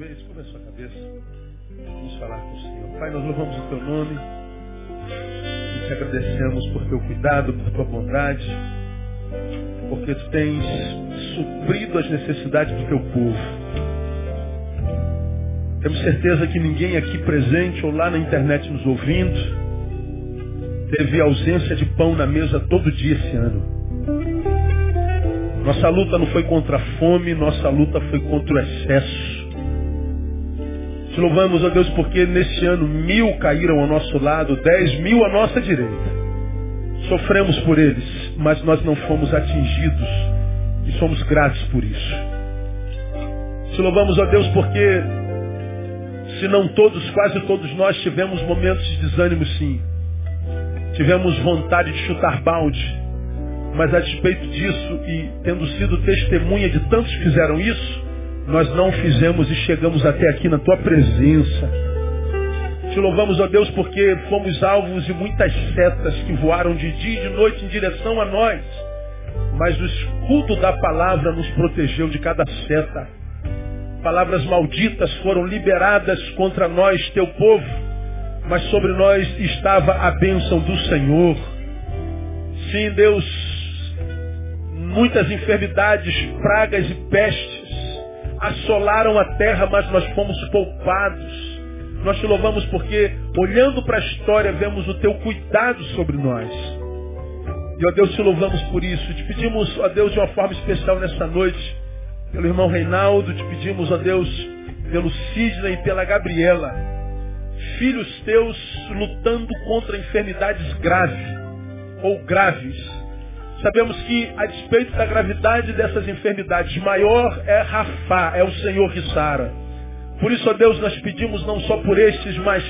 vez? Curva a sua cabeça. Vamos falar com o Senhor. Pai, nós louvamos o teu nome. E te agradecemos por teu cuidado, por tua bondade. Porque tu tens suprido as necessidades do teu povo. Temos certeza que ninguém aqui presente ou lá na internet nos ouvindo teve ausência de pão na mesa todo dia esse ano. Nossa luta não foi contra a fome, nossa luta foi contra o excesso. Te louvamos, ó Deus, porque neste ano mil caíram ao nosso lado, dez mil à nossa direita. Sofremos por eles, mas nós não fomos atingidos e somos gratos por isso. Te louvamos, ó Deus, porque se não todos, quase todos nós tivemos momentos de desânimo sim. Tivemos vontade de chutar balde. Mas a despeito disso e tendo sido testemunha de tantos que fizeram isso, nós não fizemos e chegamos até aqui na tua presença. Te louvamos, ó Deus, porque fomos alvos de muitas setas que voaram de dia e de noite em direção a nós. Mas o escudo da palavra nos protegeu de cada seta. Palavras malditas foram liberadas contra nós, teu povo, mas sobre nós estava a bênção do Senhor. Sim, Deus, muitas enfermidades, pragas e pestes assolaram a terra, mas nós fomos poupados. Nós te louvamos porque, olhando para a história, vemos o teu cuidado sobre nós. E, ó Deus, te louvamos por isso. Te pedimos, ó Deus, de uma forma especial nessa noite, pelo irmão Reinaldo, te pedimos, ó Deus, pelo Sidney e pela Gabriela. Filhos teus lutando contra enfermidades graves ou graves Sabemos que, a despeito da gravidade dessas enfermidades, maior é Rafá, é o Senhor que sara. Por isso, ó Deus, nós pedimos não só por estes, mas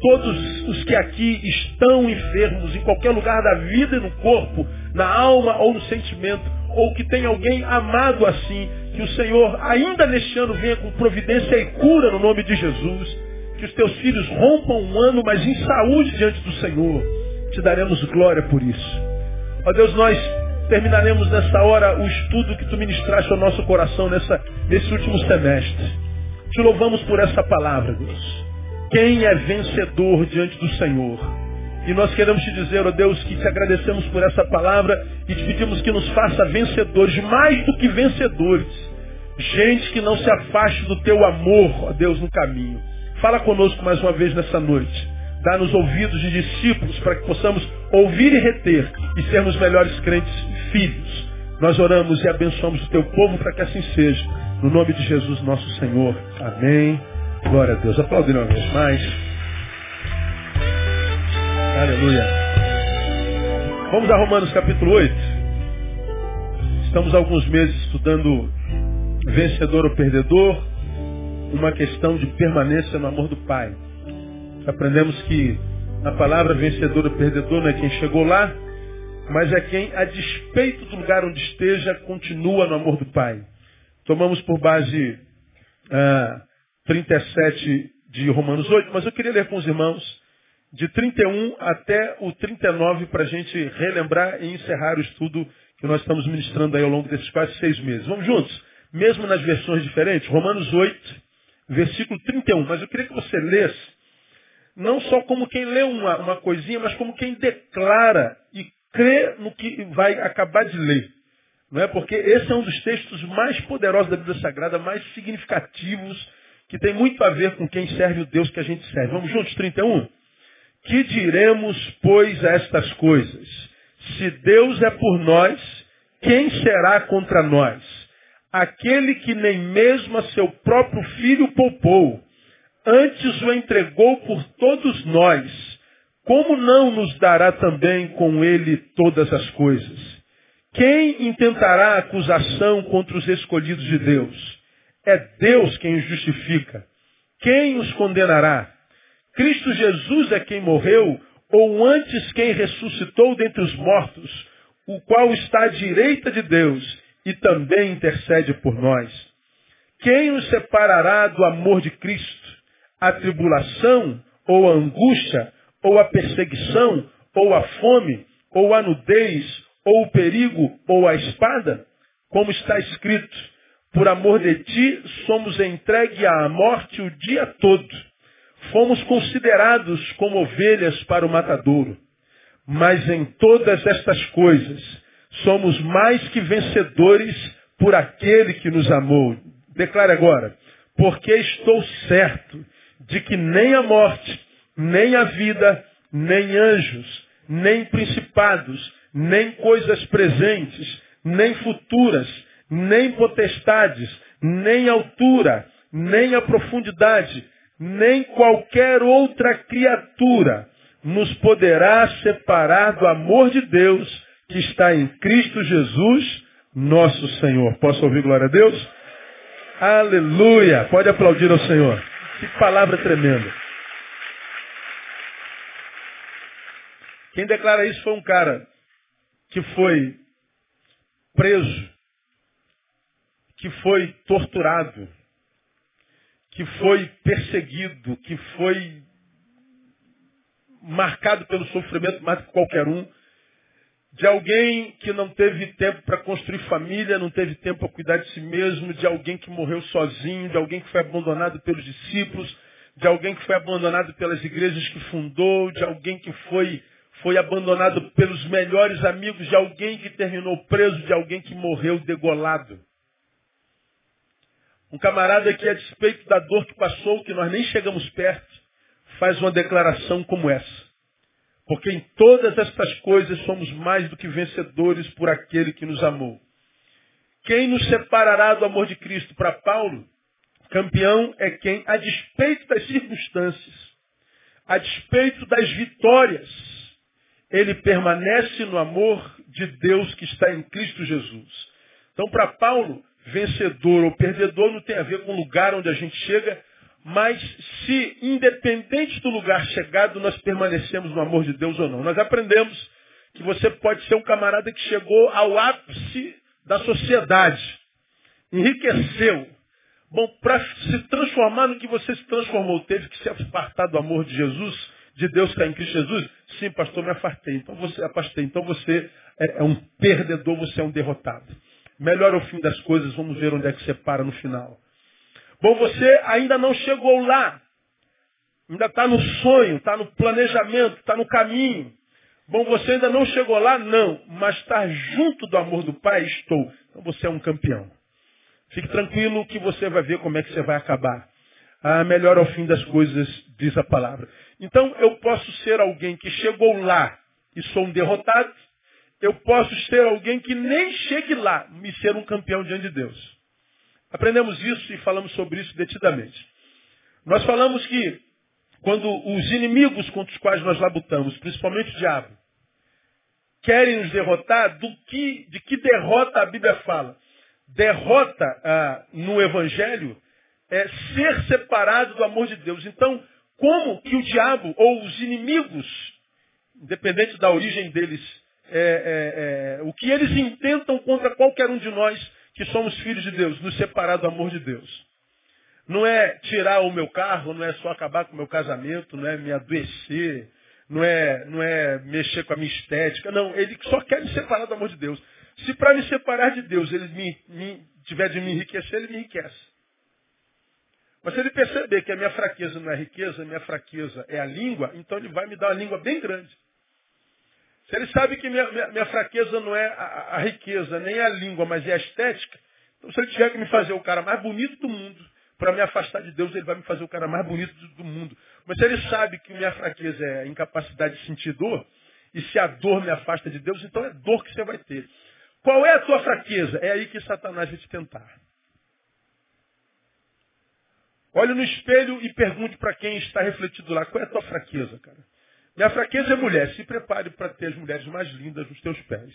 todos os que aqui estão enfermos, em qualquer lugar da vida e no corpo, na alma ou no sentimento, ou que tem alguém amado assim, que o Senhor ainda neste ano venha com providência e cura no nome de Jesus. Que os teus filhos rompam um ano, mas em saúde diante do Senhor. Te daremos glória por isso. Ó Deus, nós terminaremos nessa hora o estudo que tu ministraste ao nosso coração nessa, nesse último semestre. Te louvamos por essa palavra, Deus. Quem é vencedor diante do Senhor? E nós queremos te dizer, ó Deus, que te agradecemos por essa palavra e te pedimos que nos faça vencedores, mais do que vencedores. Gente que não se afaste do teu amor, ó Deus, no caminho. Fala conosco mais uma vez nessa noite. Dá-nos ouvidos de discípulos para que possamos ouvir e reter e sermos melhores crentes filhos. Nós oramos e abençoamos o teu povo para que assim seja. No nome de Jesus, nosso Senhor. Amém. Glória a Deus. Aplaudir uma vez mais. Aleluia. Vamos a Romanos capítulo 8. Estamos há alguns meses estudando vencedor ou perdedor, uma questão de permanência no amor do Pai. Aprendemos que a palavra vencedor ou perdedor não é quem chegou lá, mas é quem, a despeito do lugar onde esteja, continua no amor do Pai. Tomamos por base ah, 37 de Romanos 8, mas eu queria ler com os irmãos de 31 até o 39 para a gente relembrar e encerrar o estudo que nós estamos ministrando aí ao longo desses quase seis meses. Vamos juntos? Mesmo nas versões diferentes, Romanos 8, versículo 31. Mas eu queria que você lesse não só como quem lê uma, uma coisinha, mas como quem declara e crê no que vai acabar de ler. Não é? Porque esse é um dos textos mais poderosos da Bíblia Sagrada, mais significativos, que tem muito a ver com quem serve o Deus que a gente serve. Vamos juntos, 31? Que diremos, pois, a estas coisas? Se Deus é por nós, quem será contra nós? Aquele que nem mesmo a seu próprio filho poupou, antes o entregou por todos nós, como não nos dará também com ele todas as coisas? Quem intentará acusação contra os escolhidos de Deus? É Deus quem os justifica. Quem os condenará? Cristo Jesus é quem morreu, ou antes quem ressuscitou dentre os mortos, o qual está à direita de Deus e também intercede por nós. Quem nos separará do amor de Cristo? A tribulação, ou a angústia, ou a perseguição, ou a fome, ou a nudez, ou o perigo, ou a espada? Como está escrito, por amor de ti, somos entregue à morte o dia todo. Fomos considerados como ovelhas para o matadouro. Mas em todas estas coisas, somos mais que vencedores por aquele que nos amou. Declare agora, porque estou certo de que nem a morte, nem a vida, nem anjos, nem principados, nem coisas presentes, nem futuras, nem potestades, nem altura, nem a profundidade, nem qualquer outra criatura nos poderá separar do amor de Deus que está em Cristo Jesus, nosso Senhor. Posso ouvir glória a Deus? Aleluia! Pode aplaudir ao Senhor. Que palavra tremenda. Quem declara isso foi um cara que foi preso, que foi torturado, que foi perseguido, que foi marcado pelo sofrimento mais que qualquer um, de alguém que não teve tempo para construir família, não teve tempo para cuidar de si mesmo, de alguém que morreu sozinho, de alguém que foi abandonado pelos discípulos, de alguém que foi abandonado pelas igrejas que fundou, de alguém que foi, foi abandonado pelos melhores amigos, de alguém que terminou preso, de alguém que morreu degolado. Um camarada que, a despeito da dor que passou, que nós nem chegamos perto, faz uma declaração como essa. Porque em todas estas coisas somos mais do que vencedores por aquele que nos amou. Quem nos separará do amor de Cristo? Para Paulo, campeão é quem, a despeito das circunstâncias, a despeito das vitórias, ele permanece no amor de Deus que está em Cristo Jesus. Então, para Paulo, vencedor ou perdedor não tem a ver com o lugar onde a gente chega, mas se, independente do lugar chegado, nós permanecemos no amor de Deus ou não. Nós aprendemos que você pode ser um camarada que chegou ao ápice da sociedade, enriqueceu. Bom, para se transformar no que você se transformou, teve que se apartar do amor de Jesus, de Deus que está em Cristo Jesus? Sim, pastor, me afastei. Então você afastei. Então você é, é um perdedor, você é um derrotado. Melhor é o fim das coisas, vamos ver onde é que você para no final. Bom, você ainda não chegou lá. Ainda está no sonho, está no planejamento, está no caminho. Bom, você ainda não chegou lá? Não. Mas está junto do amor do Pai? Estou. Então você é um campeão. Fique tranquilo que você vai ver como é que você vai acabar. Ah, melhor ao fim das coisas, diz a palavra. Então eu posso ser alguém que chegou lá e sou um derrotado. Eu posso ser alguém que nem chegue lá, me ser um campeão diante de Deus. Aprendemos isso e falamos sobre isso detidamente. Nós falamos que quando os inimigos contra os quais nós labutamos, principalmente o diabo, querem nos derrotar, do que, de que derrota a Bíblia fala? Derrota ah, no Evangelho é ser separado do amor de Deus. Então, como que o diabo ou os inimigos, independente da origem deles, é, é, é, o que eles intentam contra qualquer um de nós que somos filhos de Deus, nos separar do amor de Deus. Não é tirar o meu carro, não é só acabar com o meu casamento, não é me adoecer, não é, não é mexer com a minha estética. Não, ele só quer me separar do amor de Deus. Se para me separar de Deus ele me, me, tiver de me enriquecer, ele me enriquece. Mas se ele perceber que a minha fraqueza não é riqueza, a minha fraqueza é a língua, então ele vai me dar uma língua bem grande. Se ele sabe que minha, minha, minha fraqueza não é a, a, riqueza, nem a língua, mas é a estética, então se ele tiver que me fazer o cara mais bonito do mundo, para me afastar de Deus, ele vai me fazer o cara mais bonito do, do mundo. Mas se ele sabe que minha fraqueza é a incapacidade de sentir dor, e se a dor me afasta de Deus, então é dor que você vai ter. Qual é a tua fraqueza? É aí que Satanás vai te tentar. Olhe no espelho e pergunte para quem está refletido lá, qual é a tua fraqueza, cara? Minha fraqueza é mulher. Se prepare para ter as mulheres mais lindas nos teus pés.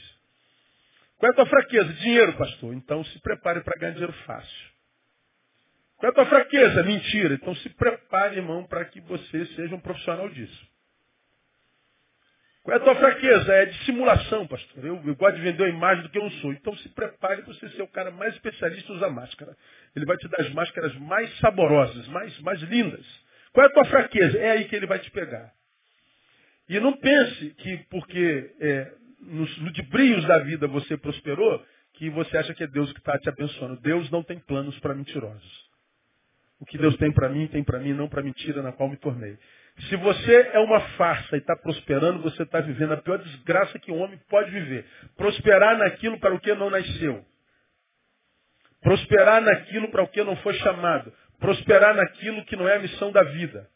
Qual é a tua fraqueza? Dinheiro, pastor. Então se prepare para ganhar dinheiro fácil. Qual é a tua fraqueza? Mentira. Então se prepare, irmão, para que você seja um profissional disso. Qual é a tua fraqueza? É dissimulação, pastor. Eu, eu gosto de vender a imagem do que eu não sou. Então se prepare para você ser o cara mais especialista em usar máscara. Ele vai te dar as máscaras mais saborosas, mais, mais lindas. Qual é a tua fraqueza? É aí que ele vai te pegar. E não pense que porque é, nos ludibrios da vida você prosperou, que você acha que é Deus que está te abençoando. Deus não tem planos para mentirosos. O que Deus tem para mim, tem para mim, não para mentira na qual me tornei. Se você é uma farsa e está prosperando, você está vivendo a pior desgraça que um homem pode viver. Prosperar naquilo para o que não nasceu. Prosperar naquilo para o que não foi chamado. Prosperar naquilo que não é a missão da vida.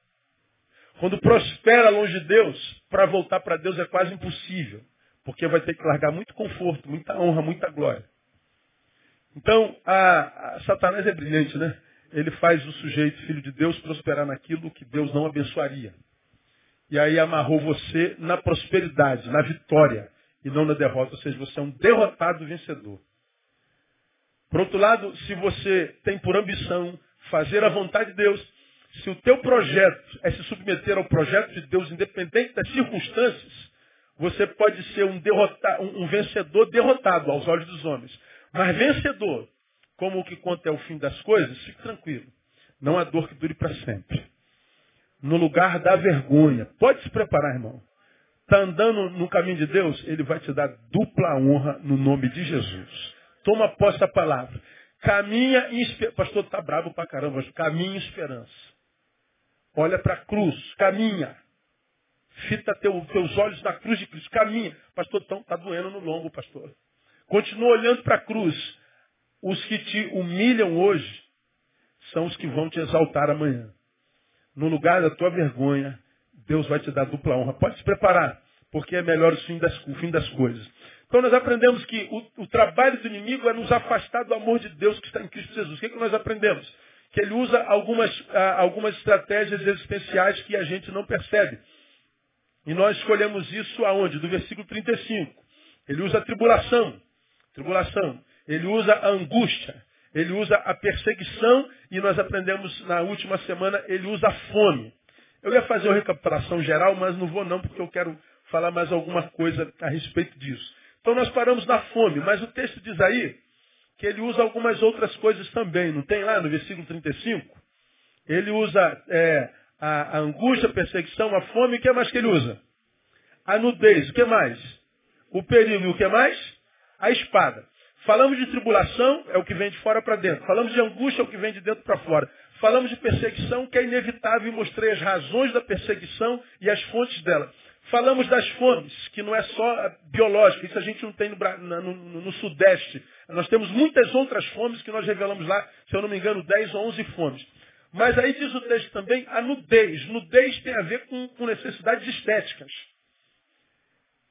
Quando prospera longe de Deus, para voltar para Deus é quase impossível. Porque vai ter que largar muito conforto, muita honra, muita glória. Então, a, a Satanás é brilhante, né? Ele faz o sujeito, filho de Deus, prosperar naquilo que Deus não abençoaria. E aí amarrou você na prosperidade, na vitória, e não na derrota. Ou seja, você é um derrotado vencedor. Por outro lado, se você tem por ambição fazer a vontade de Deus, se o teu projeto é se submeter ao projeto de Deus, independente das circunstâncias, você pode ser um, um vencedor derrotado aos olhos dos homens. Mas vencedor, como o que conta é o fim das coisas, fique tranquilo. Não há dor que dure para sempre. No lugar da vergonha. Pode se preparar, irmão. Está andando no caminho de Deus, ele vai te dar dupla honra no nome de Jesus. Toma posse da palavra. Caminha em esperança. Pastor, está bravo pra caramba. Caminha em esperança. Olha para a cruz. Caminha. Fita teu, teus olhos na cruz de Cristo. Caminha. Pastor, está tá doendo no lombo, pastor. Continua olhando para a cruz. Os que te humilham hoje são os que vão te exaltar amanhã. No lugar da tua vergonha, Deus vai te dar dupla honra. Pode se preparar, porque é melhor o fim das, o fim das coisas. Então nós aprendemos que o, o, trabalho do inimigo é nos afastar do amor de Deus que está em Cristo Jesus. O que, é que nós aprendemos? Que ele usa algumas, ah, algumas estratégias existenciais que a gente não percebe. E nós escolhemos isso aonde? Do versículo 35. Ele usa a tribulação. Tribulação. Ele usa a angústia. Ele usa a perseguição. E nós aprendemos na última semana, ele usa a fome. Eu ia fazer uma recapitulação geral, mas não vou não, porque eu quero falar mais alguma coisa a respeito disso. Então nós paramos na fome, mas o texto diz aí que ele usa algumas outras coisas também. Não tem lá no versículo 35? Ele usa é, a, a, angústia, a perseguição, a fome, o que mais que ele usa? A nudez, o que mais? O perigo, e o que mais? A espada. Falamos de tribulação, é o que vem de fora para dentro. Falamos de angústia, é o que vem de dentro para fora. Falamos de perseguição, que é inevitável, e mostrei as razões da perseguição e as fontes dela. Falamos das fomes, que não é só biológica, isso a gente não tem no, no, no, Sudeste. Nós temos muitas outras fomes que nós revelamos lá, se eu não me engano, 10 ou 11 fomes. Mas aí diz o texto também a nudez. Nudez tem a ver com, com necessidades estéticas.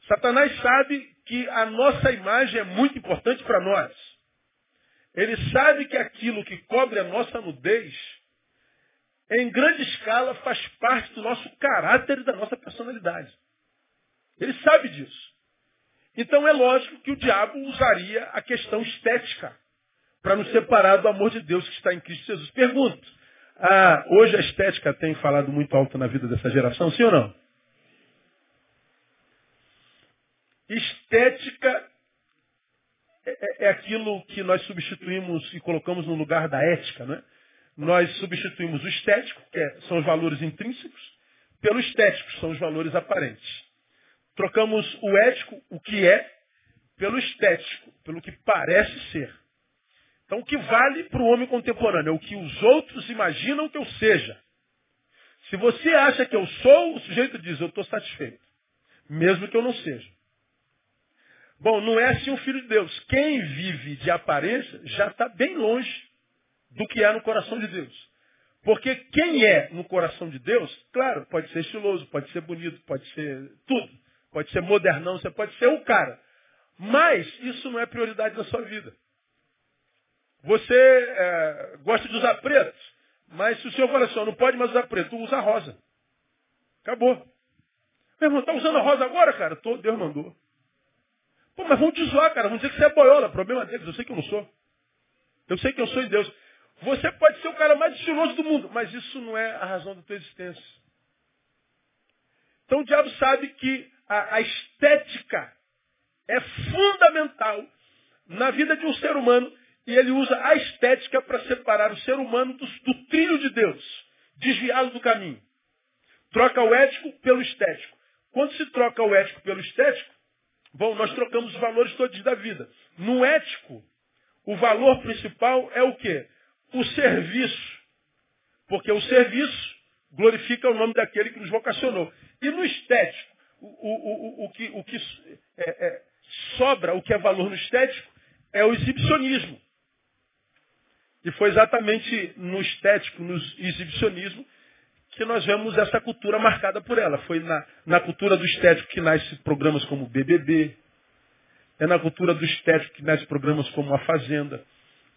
Satanás sabe que a nossa imagem é muito importante para nós. Ele sabe que aquilo que cobre a nossa nudez, em grande escala, faz parte do nosso caráter e da nossa personalidade. Ele sabe disso. Então é lógico que o diabo usaria a questão estética para nos separar do amor de Deus que está em Cristo Jesus. Pergunto, ah, hoje a estética tem falado muito alto na vida dessa geração, sim ou não? Estética é, é, é aquilo que nós substituímos e colocamos no lugar da ética, né? Nós substituímos o estético, que é, são os valores intrínsecos, pelo estético, são os valores aparentes. Trocamos o ético, o que é, pelo estético, pelo que parece ser. Então, o que vale para o homem contemporâneo é o que os outros imaginam que eu seja. Se você acha que eu sou, o sujeito diz, eu estou satisfeito. Mesmo que eu não seja. Bom, não é assim o filho de Deus. Quem vive de aparência já está bem longe do que é no coração de Deus. Porque quem é no coração de Deus, claro, pode ser estiloso, pode ser bonito, pode ser tudo. Pode ser modernão, você pode ser o cara. Mas isso não é prioridade na sua vida. Você é, gosta de usar preto, mas se o fala assim, não pode mais usar preto, usa rosa. Acabou. Meu irmão, tá usando a rosa agora, cara? Tô, Deus mandou. Pô, mas vão te zoar, cara. Vão dizer que você é boiola. Problema deles. Eu sei que eu não sou. Eu sei que eu sou em Deus. Você pode ser o cara mais estiloso do mundo, mas isso não é a razão da tua existência. Então o diabo sabe que a, a estética é fundamental na vida de um ser humano e ele usa a estética para separar o ser humano do, do trilho de Deus, desviá-lo do caminho. Troca o ético pelo estético. Quando se troca o ético pelo estético, Bom, nós trocamos os valores todos da vida. No ético, o valor principal é o quê? O serviço. Porque o serviço glorifica o nome daquele que nos vocacionou. E no estético, o, o, o, que, o que é, é, sobra, o que é valor no estético, é o exibicionismo. E foi exatamente no estético, no exibicionismo, que nós vemos essa cultura marcada por ela. Foi na, na cultura do estético que nasce programas como BBB, é na cultura do estético que nasce programas como A Fazenda,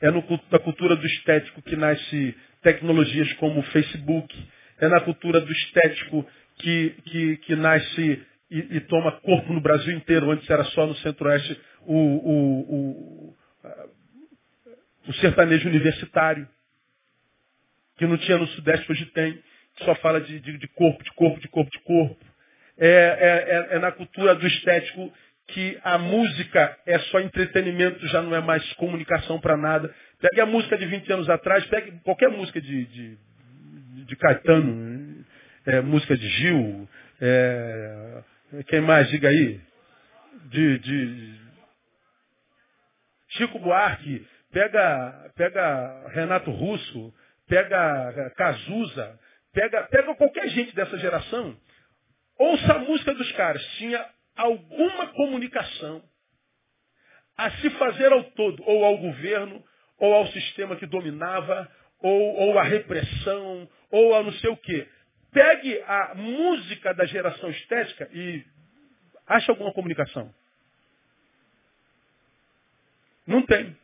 é no, na cultura do estético que nasce tecnologias como o Facebook, é na cultura do estético que, que, que nasce e, e, toma corpo no Brasil inteiro, antes era só no Centro-Oeste o, o, o, o sertanejo universitário, que não tinha no Sudeste, hoje tem, que só fala de, de, de corpo, de corpo, de corpo, de corpo. É, é, é, é na cultura do estético que a música é só entretenimento, já não é mais comunicação para nada. Pegue a música de 20 anos atrás, pegue qualquer música de, de, de Caetano, é, música de Gil, é, quem mais, diga aí, de, de Chico Buarque, pega, pega Renato Russo, pega Cazuza, pega, pega qualquer gente dessa geração, ouça a música dos caras, tinha alguma comunicação a se fazer ao todo, ou ao governo, ou ao sistema que dominava, ou, ou à repressão, ou a não sei o quê. Pegue a música da geração estética e ache alguma comunicação. Não tem.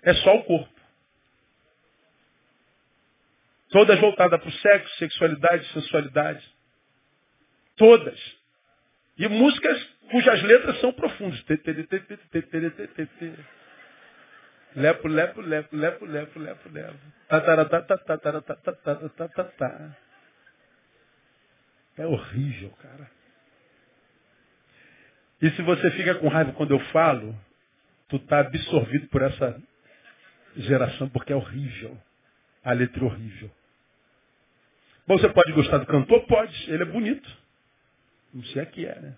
É só o corpo. Todas voltadas para o sexo, sexualidade, sensualidade. Todas. E músicas cujas letras são profundas. Lepo, lepo, lepo, lepo, lepo, lepo, lepo. É horrível, cara. E se você fica com raiva quando eu falo, tu está absorvido por essa geração, porque é horrível. A letra é horrível. Bom, você pode gostar do cantor? Pode. Ele é bonito. Não sei que é, né?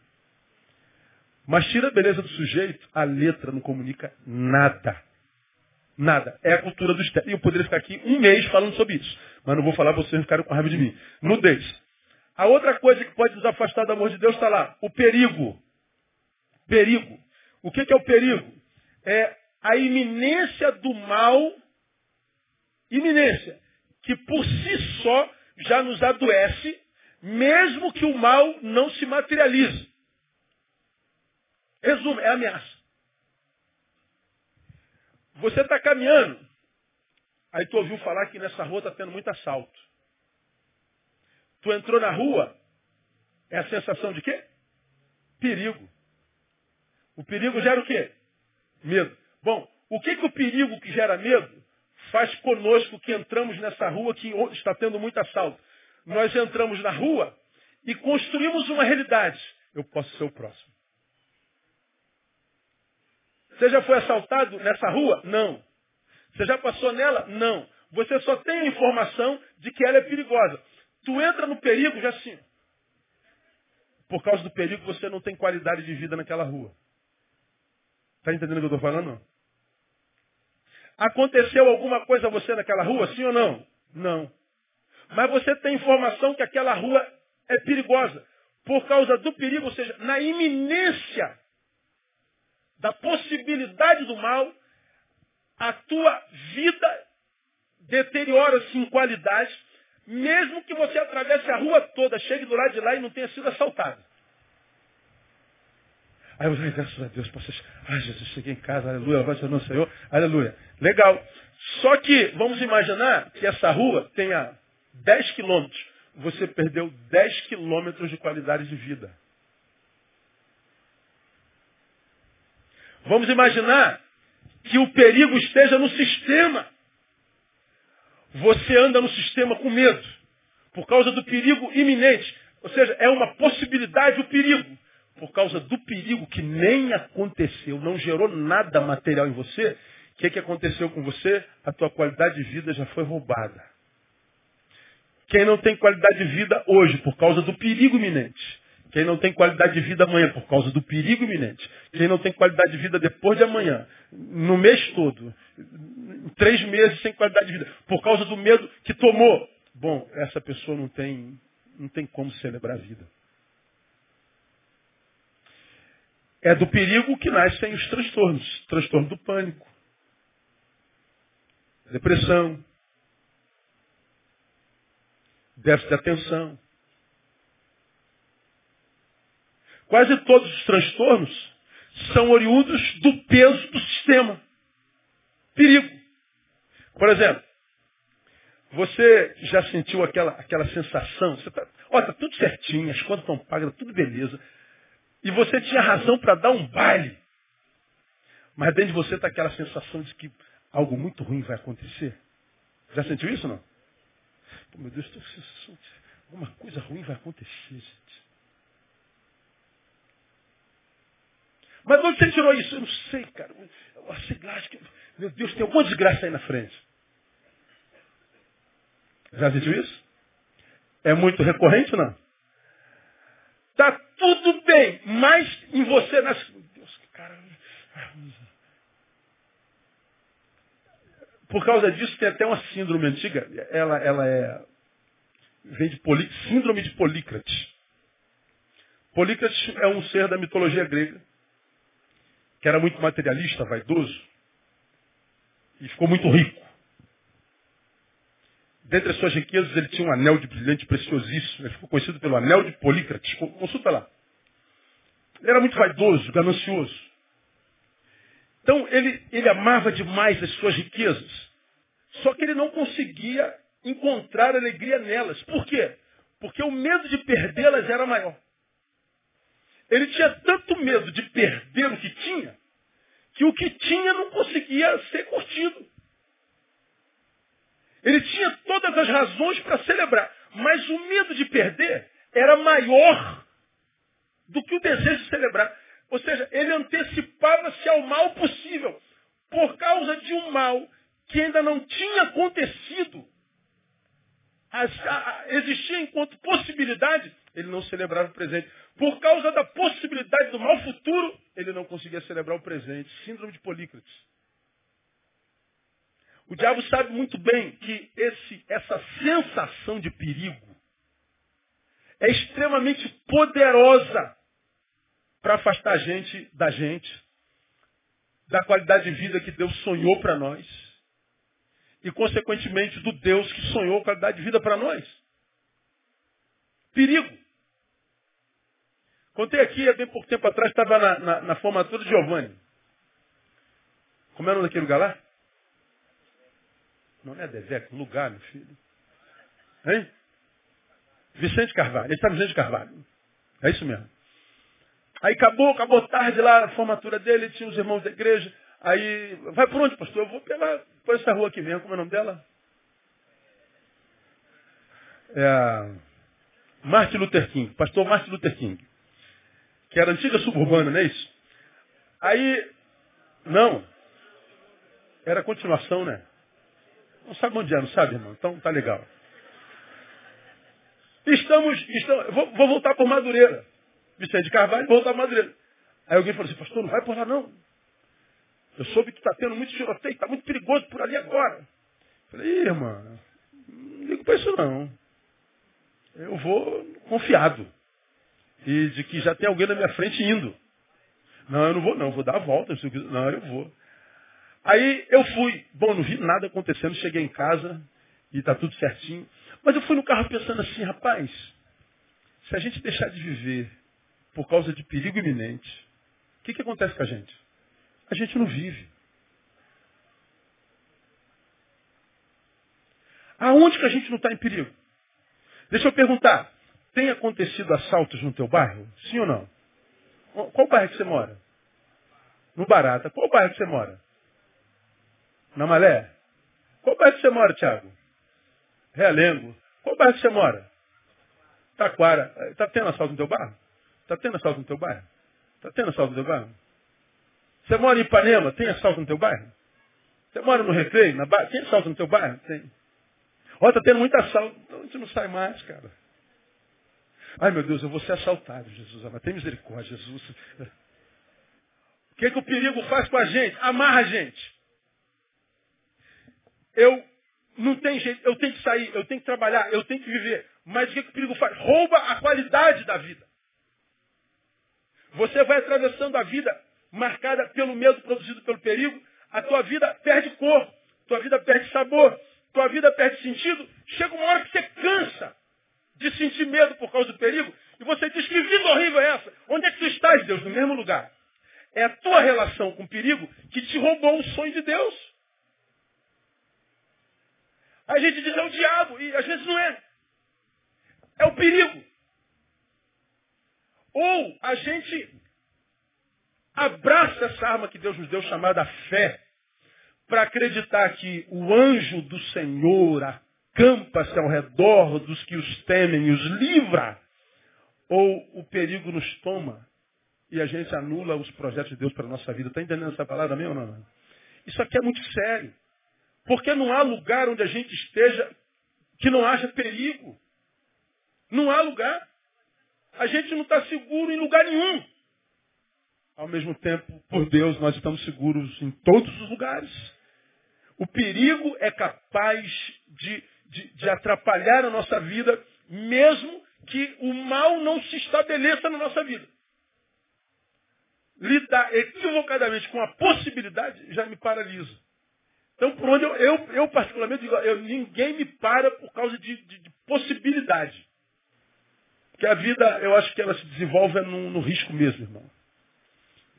Mas tira a beleza do sujeito, a letra não comunica nada. Nada. É a cultura do externo. E eu poderia ficar aqui um mês falando sobre isso. Mas não vou falar, vocês ficaram com raiva de mim. Nudez. A outra coisa que pode nos afastar do amor de Deus está lá. O perigo. Perigo. O que é o perigo? É a iminência do mal, iminência, que por si só já nos adoece, mesmo que o mal não se materialize. Resumo, é ameaça. Você está caminhando, aí tu ouviu falar que nessa rua está tendo muito assalto. Tu entrou na rua, é a sensação de quê? Perigo. O perigo gera o quê? Medo. Bom, o que, que o perigo que gera medo faz conosco que entramos nessa rua que está tendo muito assalto? Nós entramos na rua e construímos uma realidade. Eu posso ser o próximo. Você já foi assaltado nessa rua? Não. Você já passou nela? Não. Você só tem a informação de que ela é perigosa. Tu entra no perigo já assim. Por causa do perigo, você não tem qualidade de vida naquela rua. Está entendendo o que eu estou falando? Aconteceu alguma coisa a você naquela rua, sim ou não? Não. Mas você tem informação que aquela rua é perigosa. Por causa do perigo, ou seja, na iminência da possibilidade do mal, a tua vida deteriora-se em qualidade, mesmo que você atravesse a rua toda, chegue do lado de lá e não tenha sido assaltado. Aí eu falei, graças a Deus, pastor. Ai, Jesus, cheguei em casa, aleluia, louvado seja o Senhor, aleluia. Legal. Só que, vamos imaginar que essa rua tenha 10 quilômetros. Você perdeu 10 quilômetros de qualidade de vida. Vamos imaginar que o perigo esteja no sistema. Você anda no sistema com medo, por causa do perigo iminente. Ou seja, é uma possibilidade o perigo. Por causa do perigo que nem aconteceu, não gerou nada material em você, o que, que aconteceu com você? A tua qualidade de vida já foi roubada. Quem não tem qualidade de vida hoje, por causa do perigo iminente, Quem não tem qualidade de vida amanhã por causa do perigo iminente. Quem não tem qualidade de vida depois de amanhã. No mês todo. Três meses sem qualidade de vida. Por causa do medo que tomou. Bom, essa pessoa não tem, não tem como celebrar a vida. É do perigo que nascem os transtornos. Transtorno do pânico. Depressão. Déficit de atenção Quase todos os transtornos são oriundos do peso do sistema. Perigo. Por exemplo, você já sentiu aquela, aquela sensação? Você tá, tá tudo certinho, as contas estão pagas, tá tudo beleza. E você tinha razão para dar um baile. Mas dentro de você está aquela sensação de que algo muito ruim vai acontecer. Já sentiu isso não? Meu Deus, estou sensação de alguma coisa ruim vai acontecer, gente. Mas onde você tirou isso? Eu não sei, cara. Acho que, meu Deus, tem alguma desgraça aí na frente. Já viu isso? É muito recorrente, não? Tá tudo bem, mas em você nasce. Meu Deus, cara. Por causa disso, tem até uma síndrome antiga. Ela, ela é. Vem de poli, síndrome de Polícrates. Polícrates é um ser da mitologia grega que era muito materialista, vaidoso, e ficou muito rico. Dentre as suas riquezas, ele tinha um anel de brilhante preciosíssimo. Ele ficou conhecido pelo anel de Polícrates. Consulta lá. Ele era muito vaidoso, ganancioso. Então, ele, ele amava demais as suas riquezas. Só que ele não conseguia encontrar alegria nelas. Por quê? Porque o medo de perdê-las era maior. Ele tinha tanto medo de perder o que tinha, que o que tinha não conseguia ser curtido. Ele tinha todas as razões para celebrar, mas o medo de perder era maior do que o desejo de celebrar. Ou seja, ele antecipava-se ao mal possível, por causa de um mal que ainda não tinha acontecido. existia enquanto possibilidade, ele não celebrava o presente. Por causa da possibilidade do mal futuro, ele não conseguia celebrar o presente. Síndrome de Polícrates. O diabo sabe muito bem que esse, essa sensação de perigo é extremamente poderosa para afastar a gente da gente, da qualidade de vida que Deus sonhou para nós e, consequentemente, do Deus que sonhou qualidade de vida para nós. Perigo. Contei aqui, há bem pouco tempo atrás, estava na, na, na, formatura de Giovanni. Como era naquele lugar lá? Não é Devec, lugar, meu filho. Hein? Vicente Carvalho. Ele está Vicente Carvalho. É isso mesmo. Aí acabou, acabou tarde lá a formatura dele, tinha os irmãos da igreja. Aí, vai por onde, pastor? Eu vou pela, por essa rua aqui mesmo. Como é o nome dela? É, Martin Luther King. Pastor Martin Luther King que era antiga suburbana, não é isso? Aí, não. Era continuação, né? Não sabe onde é, não sabe, irmão? Então tá legal. Estamos, estamos vou, vou voltar por Madureira. Vicente Carvalho, vou voltar por Madureira. Aí alguém falou assim, pastor, não vai por lá não. Eu soube que está tendo muito tiroteio, está muito perigoso por ali agora. falei, irmã, não ligo para isso não. Eu vou confiado e de que já tem alguém na minha frente indo. Não, eu não vou, não, vou dar a volta. Não, eu vou. Aí eu fui. Bom, não vi nada acontecendo, cheguei em casa e está tudo certinho. Mas eu fui no carro pensando assim, rapaz, se a gente deixar de viver por causa de perigo iminente, o que, que acontece com a gente? A gente não vive. Aonde que a gente não está em perigo? Deixa eu perguntar. Tem acontecido assaltos no teu bairro? Sim ou não? Qual bairro que você mora? No Barata. Qual bairro que você mora? Na Malé? Qual bairro que você mora, Tiago? Realengo. Qual bairro que você mora? Taquara. Está tendo assalto no teu bairro? Está tendo assalto no teu bairro? Está tendo assalto no teu bairro? Você mora em Ipanema? Tem assalto no teu bairro? Você mora no Recreio? Na ba... Tem assalto no teu bairro? Tem. Ó, está tendo muito assalto. Então a gente não sai mais, cara. Ai meu Deus, eu vou ser assaltado, Jesus. Mas tem misericórdia, Jesus. O que, que o perigo faz com a gente? Amarra a gente. Eu não tenho jeito, eu tenho que sair, eu tenho que trabalhar, eu tenho que viver. Mas o que, que o perigo faz? Rouba a qualidade da vida. Você vai atravessando a vida marcada pelo medo produzido pelo perigo, a tua vida perde cor, tua vida perde sabor, tua vida perde sentido. Chega uma hora que você cansa de sentir medo por causa do perigo e você diz que vida horrível é essa? Onde é que tu estás, Deus? No mesmo lugar. É a tua relação com o perigo que te roubou o sonho de Deus. A gente diz é o diabo, e às vezes não é. É o perigo. Ou a gente abraça essa arma que Deus nos deu, chamada fé, para acreditar que o anjo do Senhor acampa-se ao redor dos que os temem e os livra, ou o perigo nos toma e a gente anula os projetos de Deus para a nossa vida. Está entendendo essa palavra mesmo não? Isso aqui é muito sério. Porque não há lugar onde a gente esteja que não haja perigo. Não há lugar. A gente não está seguro em lugar nenhum. Ao mesmo tempo, por Deus, nós estamos seguros em todos os lugares. O perigo é capaz de, de, de atrapalhar a nossa vida, mesmo que o mal não se estabeleça na nossa vida. Lidar equivocadamente com a possibilidade já me paralisa. Então, por onde eu, eu, eu particularmente digo, eu, ninguém me para por causa de, de, de, possibilidade. Porque a vida, eu acho que ela se desenvolve no, no risco mesmo, irmão.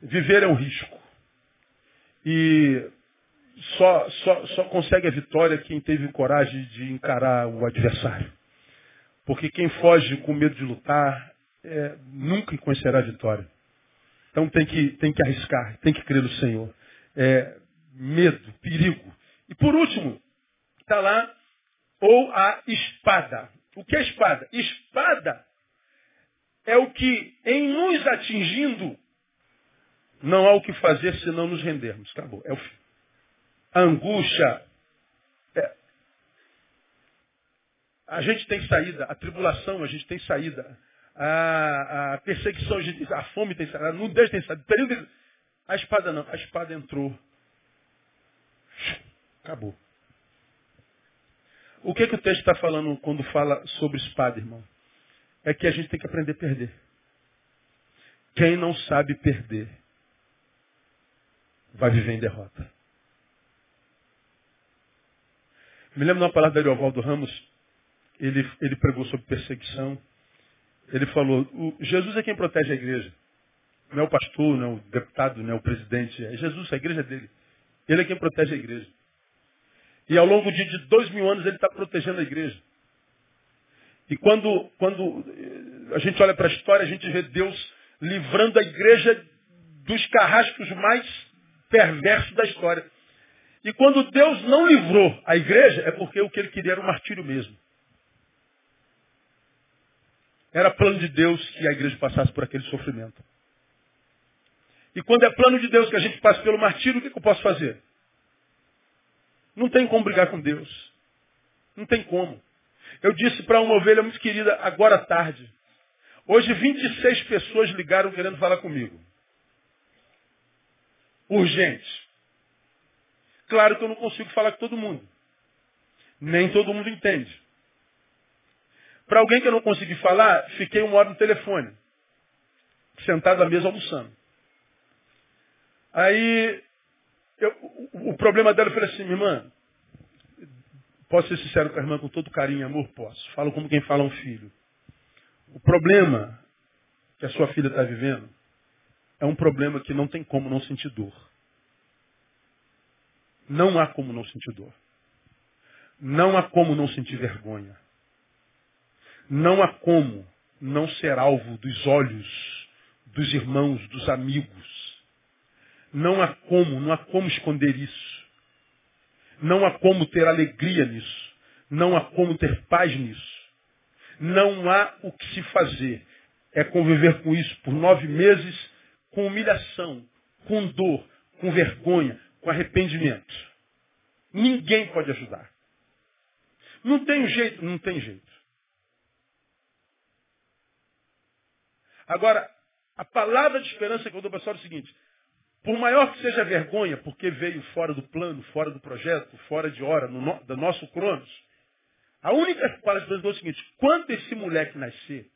Viver é um risco. E só, só, só consegue a vitória quem teve coragem de encarar o adversário. Porque quem foge com medo de lutar é, nunca conhecerá a vitória. Então tem que, tem que arriscar, tem que crer no Senhor. É, medo, perigo. E por último, está lá, ou a espada. O que é espada? Espada é o que, em nos atingindo, não há o que fazer senão nos rendermos. Acabou. É o fim. Angústia. É... A gente tem saída. A tribulação, a gente tem saída. A, a perseguição, a, gente, a fome tem saída. A nudez tem saída. A espada não. A espada entrou Acabou. O que, que o texto está falando quando fala sobre espada, irmão? É que a gente tem que aprender a perder. Quem não sabe perder, vai viver em derrota. Me lembro de uma palavra de Ariovaldo Ramos, ele, ele pregou sobre perseguição. Ele falou, Jesus é quem protege a igreja. Não é o pastor, não é o deputado, não é o presidente. É Jesus, a igreja é dele. Ele é quem protege a igreja. E ao longo de, de dois mil anos ele está protegendo a igreja. E quando, quando a gente olha para a história, a gente vê Deus livrando a igreja dos carrascos mais perversos da história. E quando Deus não livrou a igreja, é porque o que ele queria era o martírio mesmo. Era plano de Deus que a igreja passasse por aquele sofrimento. E quando é plano de Deus que a gente passe pelo martírio, o que, que eu posso fazer? Não tem como brigar com Deus. Não tem como. Eu disse para uma ovelha muito querida agora à tarde. Hoje 26 pessoas ligaram querendo falar comigo. Urgente. Claro que eu não consigo falar com todo mundo. Nem todo mundo entende. Para alguém que eu não consegui falar, fiquei uma hora no telefone. Sentado à mesa almoçando. Aí eu, o, o, problema dela, falei assim, irmã, posso ser sincero com a irmã com todo carinho e amor? Posso. Falo como quem fala um filho. O problema que a sua filha está vivendo é um problema que não tem como não sentir dor. Não há como não sentir dor. Não há como não sentir vergonha. Não há como não ser alvo dos olhos dos irmãos, dos amigos, não há como, não há como esconder isso. Não há como ter alegria nisso. Não há como ter paz nisso. Não há o que se fazer. É conviver com isso por nove meses, com humilhação, com dor, com vergonha, com arrependimento. Ninguém pode ajudar. Não tem jeito, não tem jeito. Agora, a palavra de esperança que eu dou para é o seguinte. Por maior que seja a vergonha, porque veio fora do plano, fora do projeto, fora de hora, no, do nosso cronos, a única palavra de Deus é o seguinte, quando esse moleque nascer,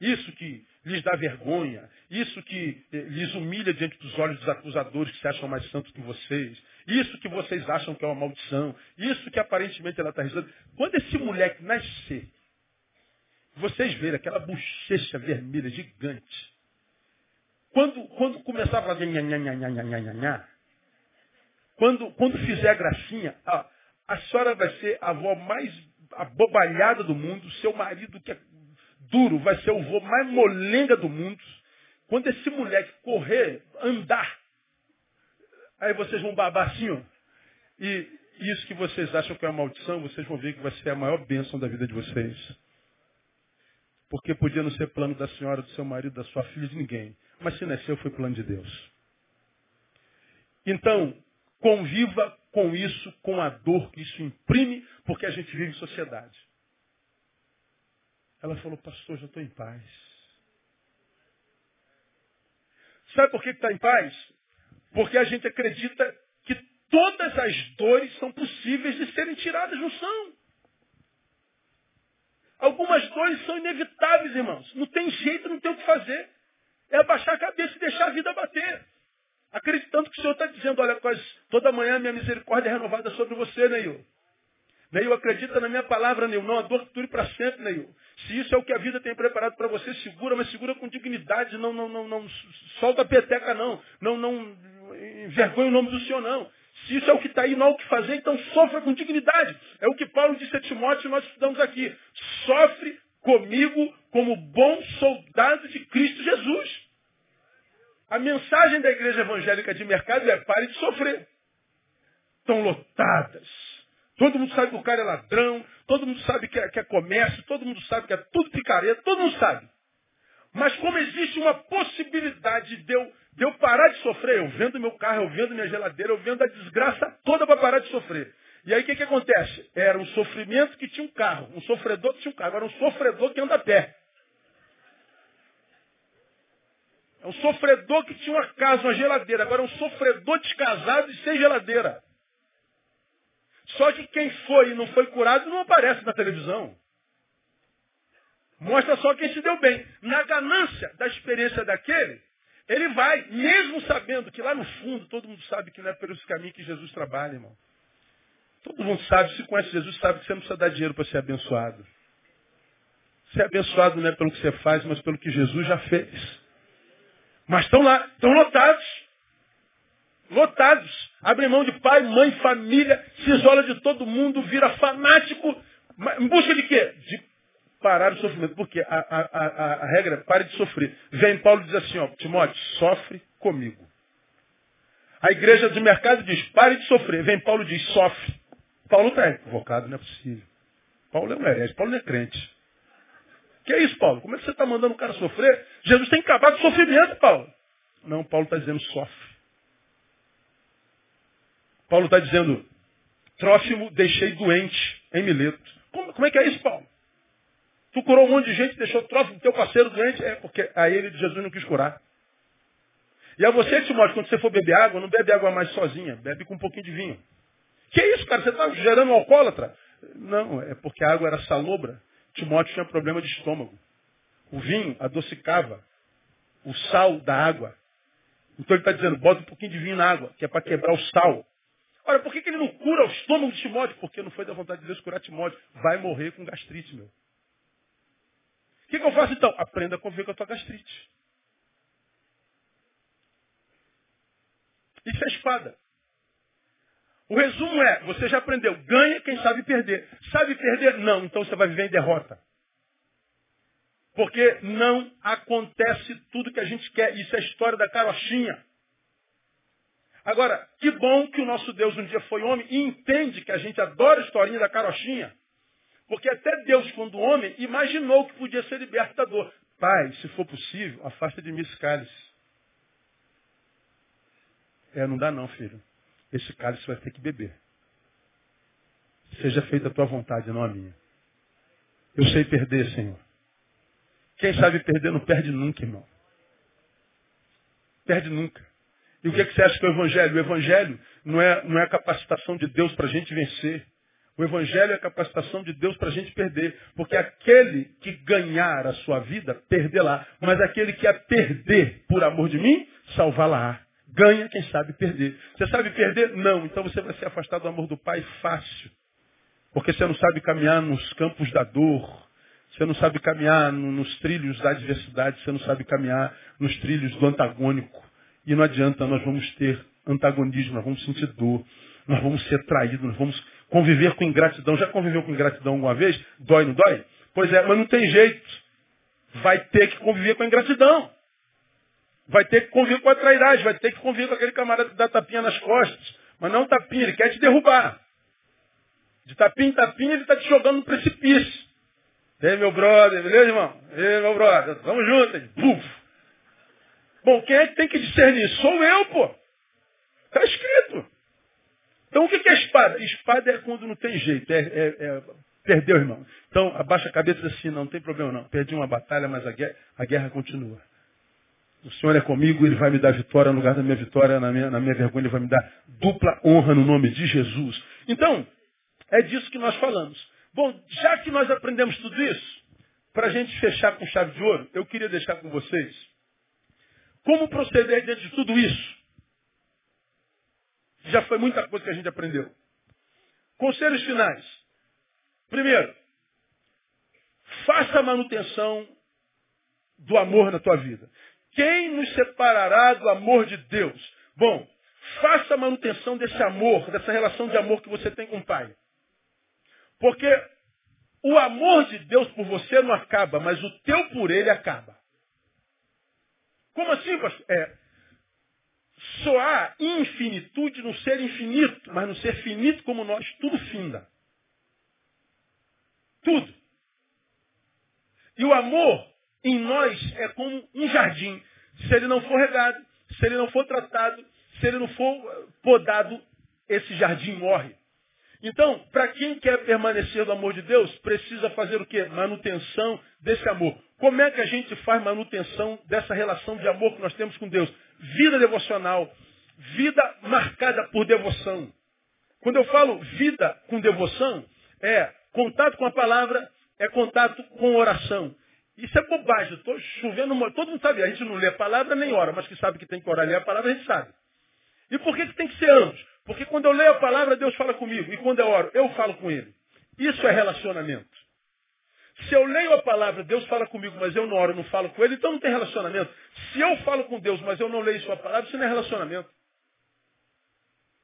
isso que lhes dá vergonha, isso que eh, lhes humilha diante dos olhos dos acusadores que se acham mais santos que vocês, isso que vocês acham que é uma maldição, isso que aparentemente ela está risando. Quando esse moleque nascer, vocês verem aquela bochecha vermelha gigante, quando, quando começar a fazer nha, quando, quando fizer a gracinha, a, a senhora vai ser a avó mais abobalhada do mundo, seu marido que é duro vai ser o vô mais molenga do mundo. Quando esse moleque correr, andar, aí vocês vão babar assim, ó. E isso que vocês acham que é uma maldição, vocês vão ver que vai ser a maior bênção da vida de vocês. Porque podia não ser plano da senhora, do seu marido, da sua filha, de ninguém. Mas se nasceu, foi plano de Deus. Então, conviva com isso, com a dor que isso imprime, porque a gente vive em sociedade. Ela falou, pastor, já estou em paz. Sabe por que está em paz? Porque a gente acredita que todas as dores são possíveis de serem tiradas, não são. Algumas dores são inevitáveis, irmãos. Não tem jeito, não tem o que fazer. É abaixar a cabeça e deixar a vida bater. Acreditando que o Senhor está dizendo, olha, toda manhã minha misericórdia é renovada sobre você, Neil. Neil, acredita na minha palavra, Neil. Não a dor dure para sempre, Neil. Se isso é o que a vida tem preparado para você, segura, mas segura com dignidade. Não, não, não, não solta a peteca, não. Não, não envergonha o nome do Senhor, não. Se isso é o que está aí, não há o que fazer, então sofra com dignidade. É o que Paulo disse a Timóteo e nós estudamos aqui. Sofre comigo como bom soldado de Cristo Jesus. A mensagem da igreja evangélica de mercado é pare de sofrer. Estão lotadas. Todo mundo sabe que o cara é ladrão, todo mundo sabe que é, que é comércio, todo mundo sabe que é tudo picareta, todo mundo sabe. Mas como existe uma possibilidade de eu, de eu parar de sofrer, eu vendo meu carro, eu vendo minha geladeira, eu vendo a desgraça toda para parar de sofrer. E aí o que, que acontece? Era um sofrimento que tinha um carro, um sofredor que tinha um carro, agora um sofredor que anda a pé. É um sofredor que tinha uma casa, uma geladeira, agora é um sofredor descasado e sem geladeira. Só que quem foi e não foi curado não aparece na televisão. Mostra só quem se deu bem. Na ganância da experiência daquele, ele vai, mesmo sabendo que lá no fundo todo mundo sabe que não é por esse caminho que Jesus trabalha, irmão. Todo mundo sabe, se conhece Jesus, sabe que você não precisa dar dinheiro para ser abençoado. Ser abençoado não é pelo que você faz, mas pelo que Jesus já fez. Mas estão lá, estão lotados. Lotados. Abre mão de pai, mãe, família, se isola de todo mundo, vira fanático. Em busca de quê? De parar o sofrimento. Porque a, a, a, a regra é pare de sofrer. Vem Paulo diz assim, ó, Timóteo, sofre comigo. A igreja do mercado diz, pare de sofrer. Vem Paulo diz, sofre. Paulo está equivocado, não é possível. Paulo é um herege, Paulo não é crente. Que é isso, Paulo? Como é que você está mandando o cara sofrer? Jesus tem que acabar com o sofrimento, Paulo. Não, Paulo está dizendo sofre. Paulo está dizendo, Trófimo deixei doente em Mileto. Como, como, é que é isso, Paulo? Tu curou um monte de gente, deixou Trófimo, teu parceiro doente? É, porque a ele Jesus não quis curar. E a você, Timóteo, quando você for beber água, não bebe água mais sozinha, bebe com um pouquinho de vinho. Que isso, cara? Você está gerando um alcoólatra? Não, é porque a água era salobra. Timóteo tinha problema de estômago. O vinho adocicava o sal da água. Então ele está dizendo, bota um pouquinho de vinho na água, que é para quebrar o sal. Ora, por que, que ele não cura o estômago de Timóteo? Porque não foi da vontade de Deus curar Timóteo. Vai morrer com gastrite, meu. O que, que eu faço então? Aprenda a conviver com a tua gastrite. Isso é espada. O resumo é, você já aprendeu, ganha quem sabe perder. Sabe perder? Não, então você vai viver em derrota. Porque não acontece tudo que a gente quer. Isso é a história da carochinha. Agora, que bom que o nosso Deus um dia foi homem e entende que a gente adora a historinha da carochinha. Porque até Deus, quando homem, imaginou que podia ser libertador. Pai, se for possível, afasta de mim esse cálice. É, não dá não, filho. Esse cálice vai ter que beber. Seja feita a tua vontade, não a minha. Eu sei perder, Senhor. Quem sabe perder não perde nunca, irmão. Perde nunca. E o que, é que você acha que é o Evangelho? O Evangelho não é, não é a capacitação de Deus para a gente vencer. O Evangelho é a capacitação de Deus para a gente perder. Porque aquele que ganhar a sua vida, perderá. Mas aquele que a perder por amor de mim, salvá-la. Ganha quem sabe perder. Você sabe perder? Não. Então você vai se afastar do amor do Pai fácil. Porque você não sabe caminhar nos campos da dor. Você não sabe caminhar nos trilhos da adversidade. Você não sabe caminhar nos trilhos do antagônico. E não adianta, nós vamos ter antagonismo, nós vamos sentir dor, nós vamos ser traídos, nós vamos conviver com ingratidão. Já conviveu com ingratidão alguma vez? Dói, não dói? Pois é, mas não tem jeito. Vai ter que conviver com a ingratidão. Vai ter que conviver com a trairagem, vai ter que conviver com aquele camarada que dá tapinha nas costas. Mas não tapinha, ele quer te derrubar. De tapinha em tapinha, ele está te jogando no precipício. Ei, meu brother, beleza, irmão? Ei, meu brother, vamos juntos. Bom, quem é que tem que discernir? Sou eu, pô. Está escrito. Então o que é espada? Espada é quando não tem jeito. É, é, é, perdeu, irmão. Então abaixa a cabeça assim, não, não tem problema não. Perdi uma batalha, mas a guerra, a guerra continua. O Senhor é comigo, Ele vai me dar vitória no lugar da minha vitória, na minha, na minha vergonha, Ele vai me dar dupla honra no nome de Jesus. Então, é disso que nós falamos. Bom, já que nós aprendemos tudo isso, para a gente fechar com chave de ouro, eu queria deixar com vocês como proceder diante de tudo isso. Já foi muita coisa que a gente aprendeu. Conselhos finais. Primeiro, faça a manutenção do amor na tua vida. Quem nos separará do amor de Deus? Bom, faça a manutenção desse amor, dessa relação de amor que você tem com o Pai. Porque o amor de Deus por você não acaba, mas o teu por ele acaba. Como assim, pastor? É, só há infinitude no ser infinito, mas no ser finito como nós, tudo finda. Tudo. E o amor em nós é como um jardim. Se ele não for regado, se ele não for tratado, se ele não for podado, esse jardim morre. Então, para quem quer permanecer do amor de Deus, precisa fazer o quê? Manutenção desse amor. Como é que a gente faz manutenção dessa relação de amor que nós temos com Deus? Vida devocional. Vida marcada por devoção. Quando eu falo vida com devoção, é contato com a palavra, é contato com oração. Isso é bobagem. Estou chovendo. Todo mundo sabe. A gente não lê a palavra nem ora, mas que sabe que tem que orar e ler a palavra, a gente sabe. E por que, que tem que ser ambos? Porque quando eu leio a palavra, Deus fala comigo. E quando eu oro, eu falo com Ele. Isso é relacionamento. Se eu leio a palavra, Deus fala comigo, mas eu não oro, não falo com Ele, então não tem relacionamento. Se eu falo com Deus, mas eu não leio Sua palavra, isso não é relacionamento.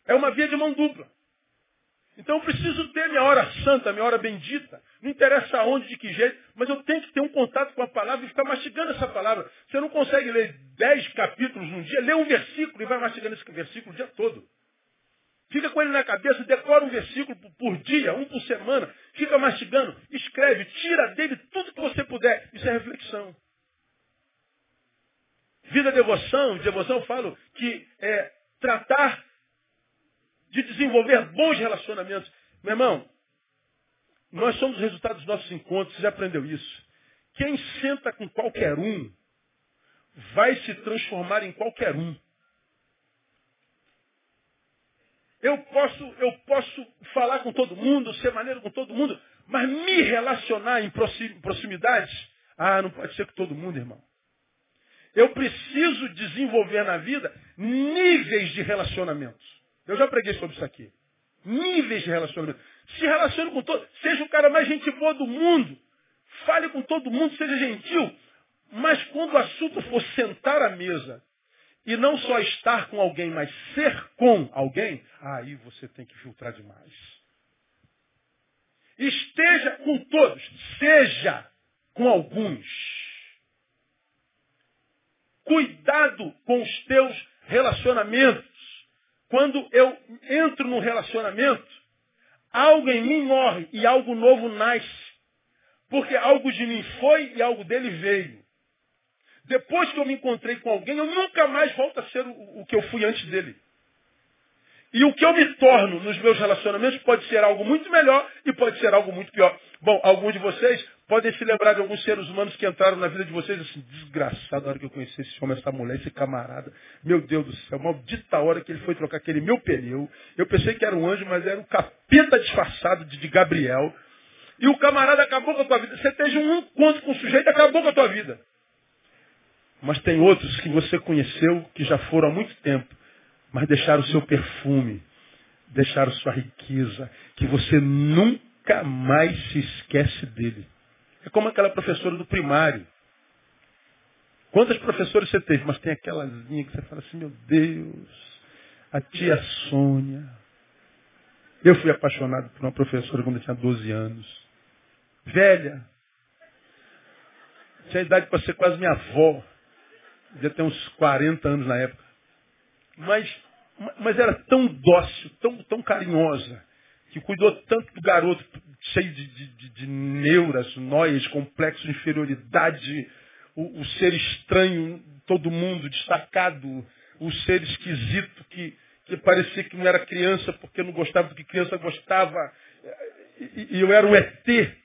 É uma via de mão dupla. Então eu preciso ter minha hora santa, minha hora bendita. Não interessa aonde, de que jeito, mas eu tenho que ter um contato com a palavra e ficar mastigando essa palavra. Você não consegue ler dez capítulos num dia, lê um versículo e vai mastigando esse versículo o dia todo. Fica com ele na cabeça, decora um versículo por dia, um por semana, fica mastigando, escreve, tira dele tudo que você puder. Isso é reflexão. Vida devoção, devoção eu falo que é tratar de desenvolver bons relacionamentos. Meu irmão, nós somos o resultado dos nossos encontros, você já aprendeu isso. Quem senta com qualquer um vai se transformar em qualquer um. Eu posso, eu posso falar com todo mundo, ser maneiro com todo mundo, mas me relacionar em proximidade, ah, não pode ser com todo mundo, irmão. Eu preciso desenvolver na vida níveis de relacionamentos. Eu já preguei sobre isso aqui. Níveis de relacionamento. Se relacione com todo. Seja o cara mais gente boa do mundo. Fale com todo mundo, seja gentil. Mas quando o assunto for sentar à mesa e não só estar com alguém, mas ser com alguém, aí você tem que filtrar demais. Esteja com todos, seja com alguns. Cuidado com os teus relacionamentos. Quando eu entro num relacionamento, algo em mim morre e algo novo nasce. Porque algo de mim foi e algo dele veio. Depois que eu me encontrei com alguém, eu nunca mais volto a ser o, o que eu fui antes dele. E o que eu me torno nos meus relacionamentos pode ser algo muito melhor e pode ser algo muito pior. Bom, alguns de vocês podem se lembrar de alguns seres humanos que entraram na vida de vocês assim, desgraçado, a hora que eu conheci esse homem, essa mulher, esse camarada. Meu Deus do céu, maldita hora que ele foi trocar aquele meu pneu. Eu pensei que era um anjo, mas era um capeta disfarçado de, Gabriel. E o camarada acabou com a tua vida. Você teve um encontro com o sujeito acabou com a tua vida. Mas tem outros que você conheceu que já foram há muito tempo mas deixaram o seu perfume, deixaram sua riqueza, que você nunca mais se esquece dele. É como aquela professora do primário. Quantas professoras você teve? Mas tem aquelazinha que você fala assim, meu Deus, a tia Sônia. Eu fui apaixonado por uma professora quando eu tinha 12 anos. Velha. Tinha idade para ser quase minha avó. Devia ter uns 40 anos na época. Mas, mas era tão dócil, tão, tão carinhosa, que cuidou tanto do garoto, cheio de, de, de neuras, noias, complexo de inferioridade, o, o, ser estranho, todo mundo destacado, o ser esquisito que, que parecia que não era criança porque não gostava do que criança gostava, e, e eu era o ET.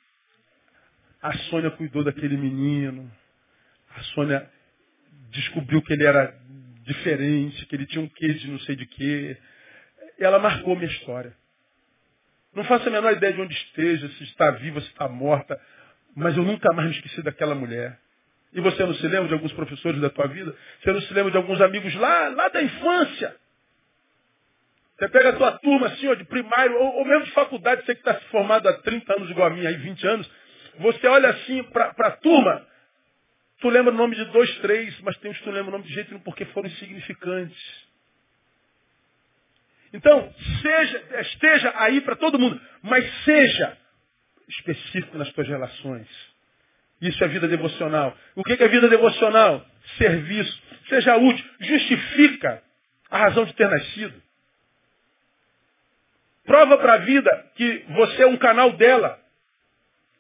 A Sônia cuidou daquele menino, a Sônia descobriu que ele era diferente, que ele tinha um quê de não sei de quê. Ela marcou minha história. Não faço a menor ideia de onde esteja, se está viva, se está morta, mas eu nunca mais me esqueci daquela mulher. E você não se lembra de alguns professores da tua vida? Você não se lembra de alguns amigos lá, lá da infância? Você pega a tua turma assim, ó, de primário, ou, ou mesmo de faculdade, você que está formado há 30 anos igual a mim, aí 20 anos, você olha assim para a turma, Tu lembra o nome de dois, três, mas tem uns que tu lembra o nome de jeito nenhum porque foram insignificantes. Então, seja, esteja aí para todo mundo, mas seja específico nas tuas relações. Isso é vida devocional. O que é vida devocional? Serviço. Seja útil. Justifica a razão de ter nascido. Prova para a vida que você é um canal dela.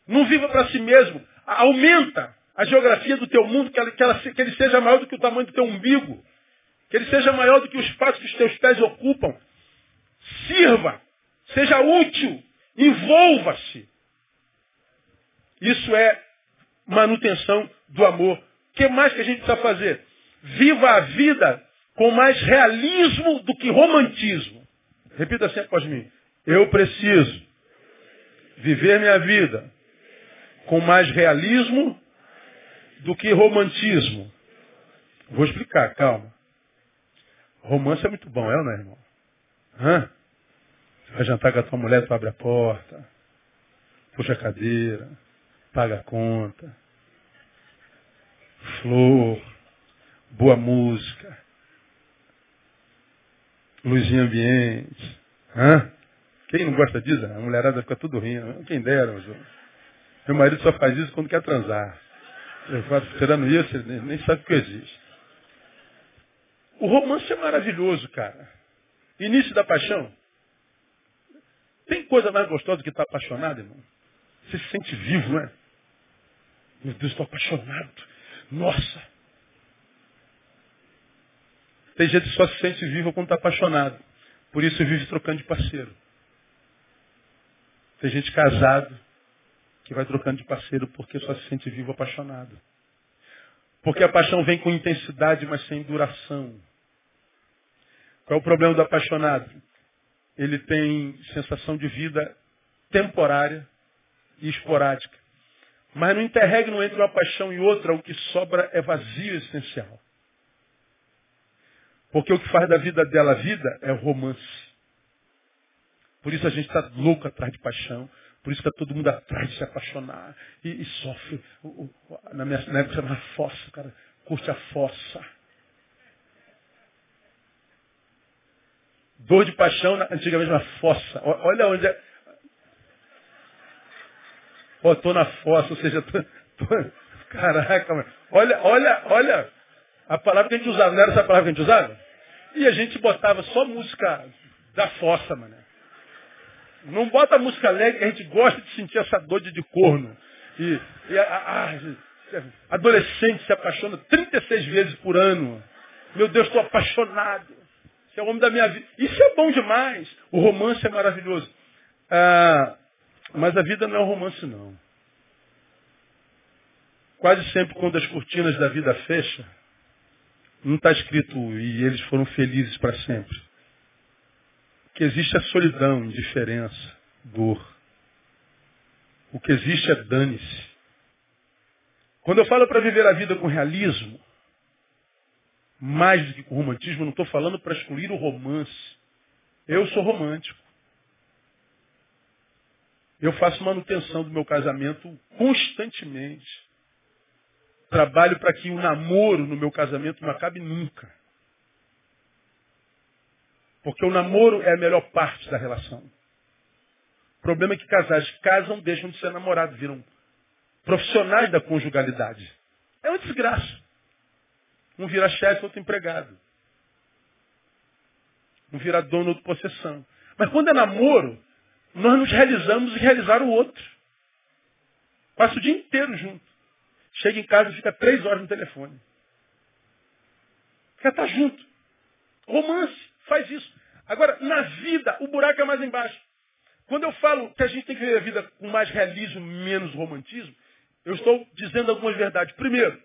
Não viva para si mesmo. Aumenta a geografia do teu mundo, que, ela, que, ela, que ele seja maior do que o tamanho do teu umbigo, que ele seja maior do que o espaço que os teus pés ocupam. Sirva, seja útil, envolva-se. Isso é manutenção do amor. O que mais que a gente precisa fazer? Viva a vida com mais realismo do que romantismo. Repita assim após mim. Eu preciso viver minha vida com mais realismo do que romantismo. Vou explicar, calma. Romance é muito bom, é ou não é, irmão? Hã? Você vai jantar com a tua mulher, tu abre a porta, puxa a cadeira, paga a conta, flor, boa música, luzinha ambiente. Hã? Quem não gosta disso? A mulherada fica tudo rindo. Quem dera, meu marido só faz isso quando quer transar. Tirando isso, ele nem sabe o que existe. O romance é maravilhoso, cara. Início da paixão. Tem coisa mais gostosa do que estar apaixonado, irmão? Você se sente vivo, não é? Meu Deus, estou apaixonado. Nossa! Tem gente que só se sente vivo quando está apaixonado. Por isso vive trocando de parceiro. Tem gente casado que vai trocando de parceiro porque só se sente vivo apaixonado. Porque a paixão vem com intensidade, mas sem duração. Qual é o problema do apaixonado? Ele tem sensação de vida temporária e esporádica. Mas no interregno entre uma paixão e outra, o que sobra é vazio essencial. Porque o que faz da vida dela vida é o romance. Por isso a gente está louco atrás de paixão. Por isso está todo mundo atrás de se apaixonar. E, e sofre. Na minha na época chamava fossa, cara. Curte a fossa. Dor de paixão, antigamente uma fossa. Olha onde é. Ó, tô na fossa, ou seja, tô, tô... caraca, mano. Olha, olha, olha a palavra que a gente usava, não era essa palavra que a gente usava? E a gente botava só música da fossa, mano. Não bota música alegre, a gente gosta de sentir essa dor de corno. E, e a, a, a, adolescente se apaixona 36 vezes por ano. Meu Deus, estou apaixonado. que é o homem da minha vida. Isso é bom demais. O romance é maravilhoso. Ah, mas a vida não é um romance, não. Quase sempre quando as cortinas da vida fecham, não está escrito e eles foram felizes para sempre. Que existe a solidão, indiferença, dor. O que existe é dane-se. Quando eu falo para viver a vida com realismo, mais do que com romantismo, não estou falando para excluir o romance. Eu sou romântico. Eu faço manutenção do meu casamento constantemente. Trabalho para que o namoro no meu casamento não acabe nunca. Porque o namoro é a melhor parte da relação. O problema é que casais casam, deixam de ser namorados, viram profissionais da conjugalidade. É uma desgraça. Um vira chefe, outro empregado. Um vira dono, outro possessão. Mas quando é namoro, nós nos realizamos e realizar o outro. Passa o dia inteiro junto. Chega em casa e fica três horas no telefone. Quer estar junto. Romance, faz isso. Agora, na vida, o buraco é mais embaixo. Quando eu falo que a gente tem que viver a vida com mais realismo, menos romantismo, eu estou dizendo algumas verdades. Primeiro,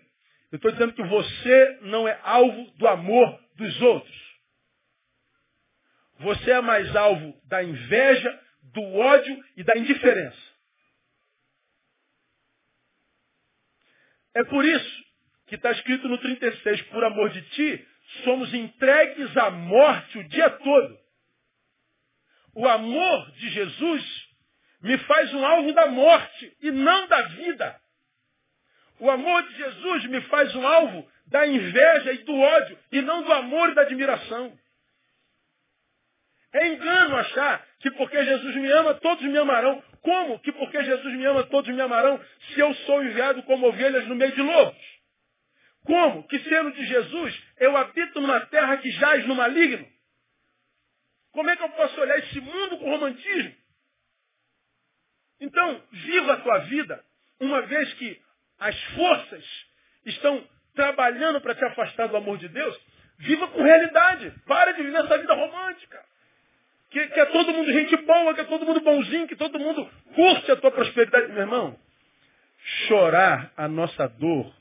eu estou dizendo que você não é alvo do amor dos outros. Você é mais alvo da inveja, do ódio e da indiferença. É por isso que está escrito no 36, por amor de ti, somos entregues à morte o dia todo. O amor de Jesus me faz um alvo da morte e não da vida. O amor de Jesus me faz um alvo da inveja e do ódio, e não do amor e da admiração. É engano achar que porque Jesus me ama, todos me amarão. Como que porque Jesus me ama, todos me amarão, se eu sou enviado como ovelhas no meio de lobos? Como que sendo de Jesus, eu habito numa terra que jaz no maligno? Como é que eu posso olhar esse mundo com romantismo? Então, viva a tua vida, uma vez que as forças estão trabalhando para te afastar do amor de Deus, viva com realidade. Para de viver essa vida romântica. Que, que é todo mundo gente boa, que é todo mundo bonzinho, que todo mundo curte a tua prosperidade. Meu irmão, chorar a nossa dor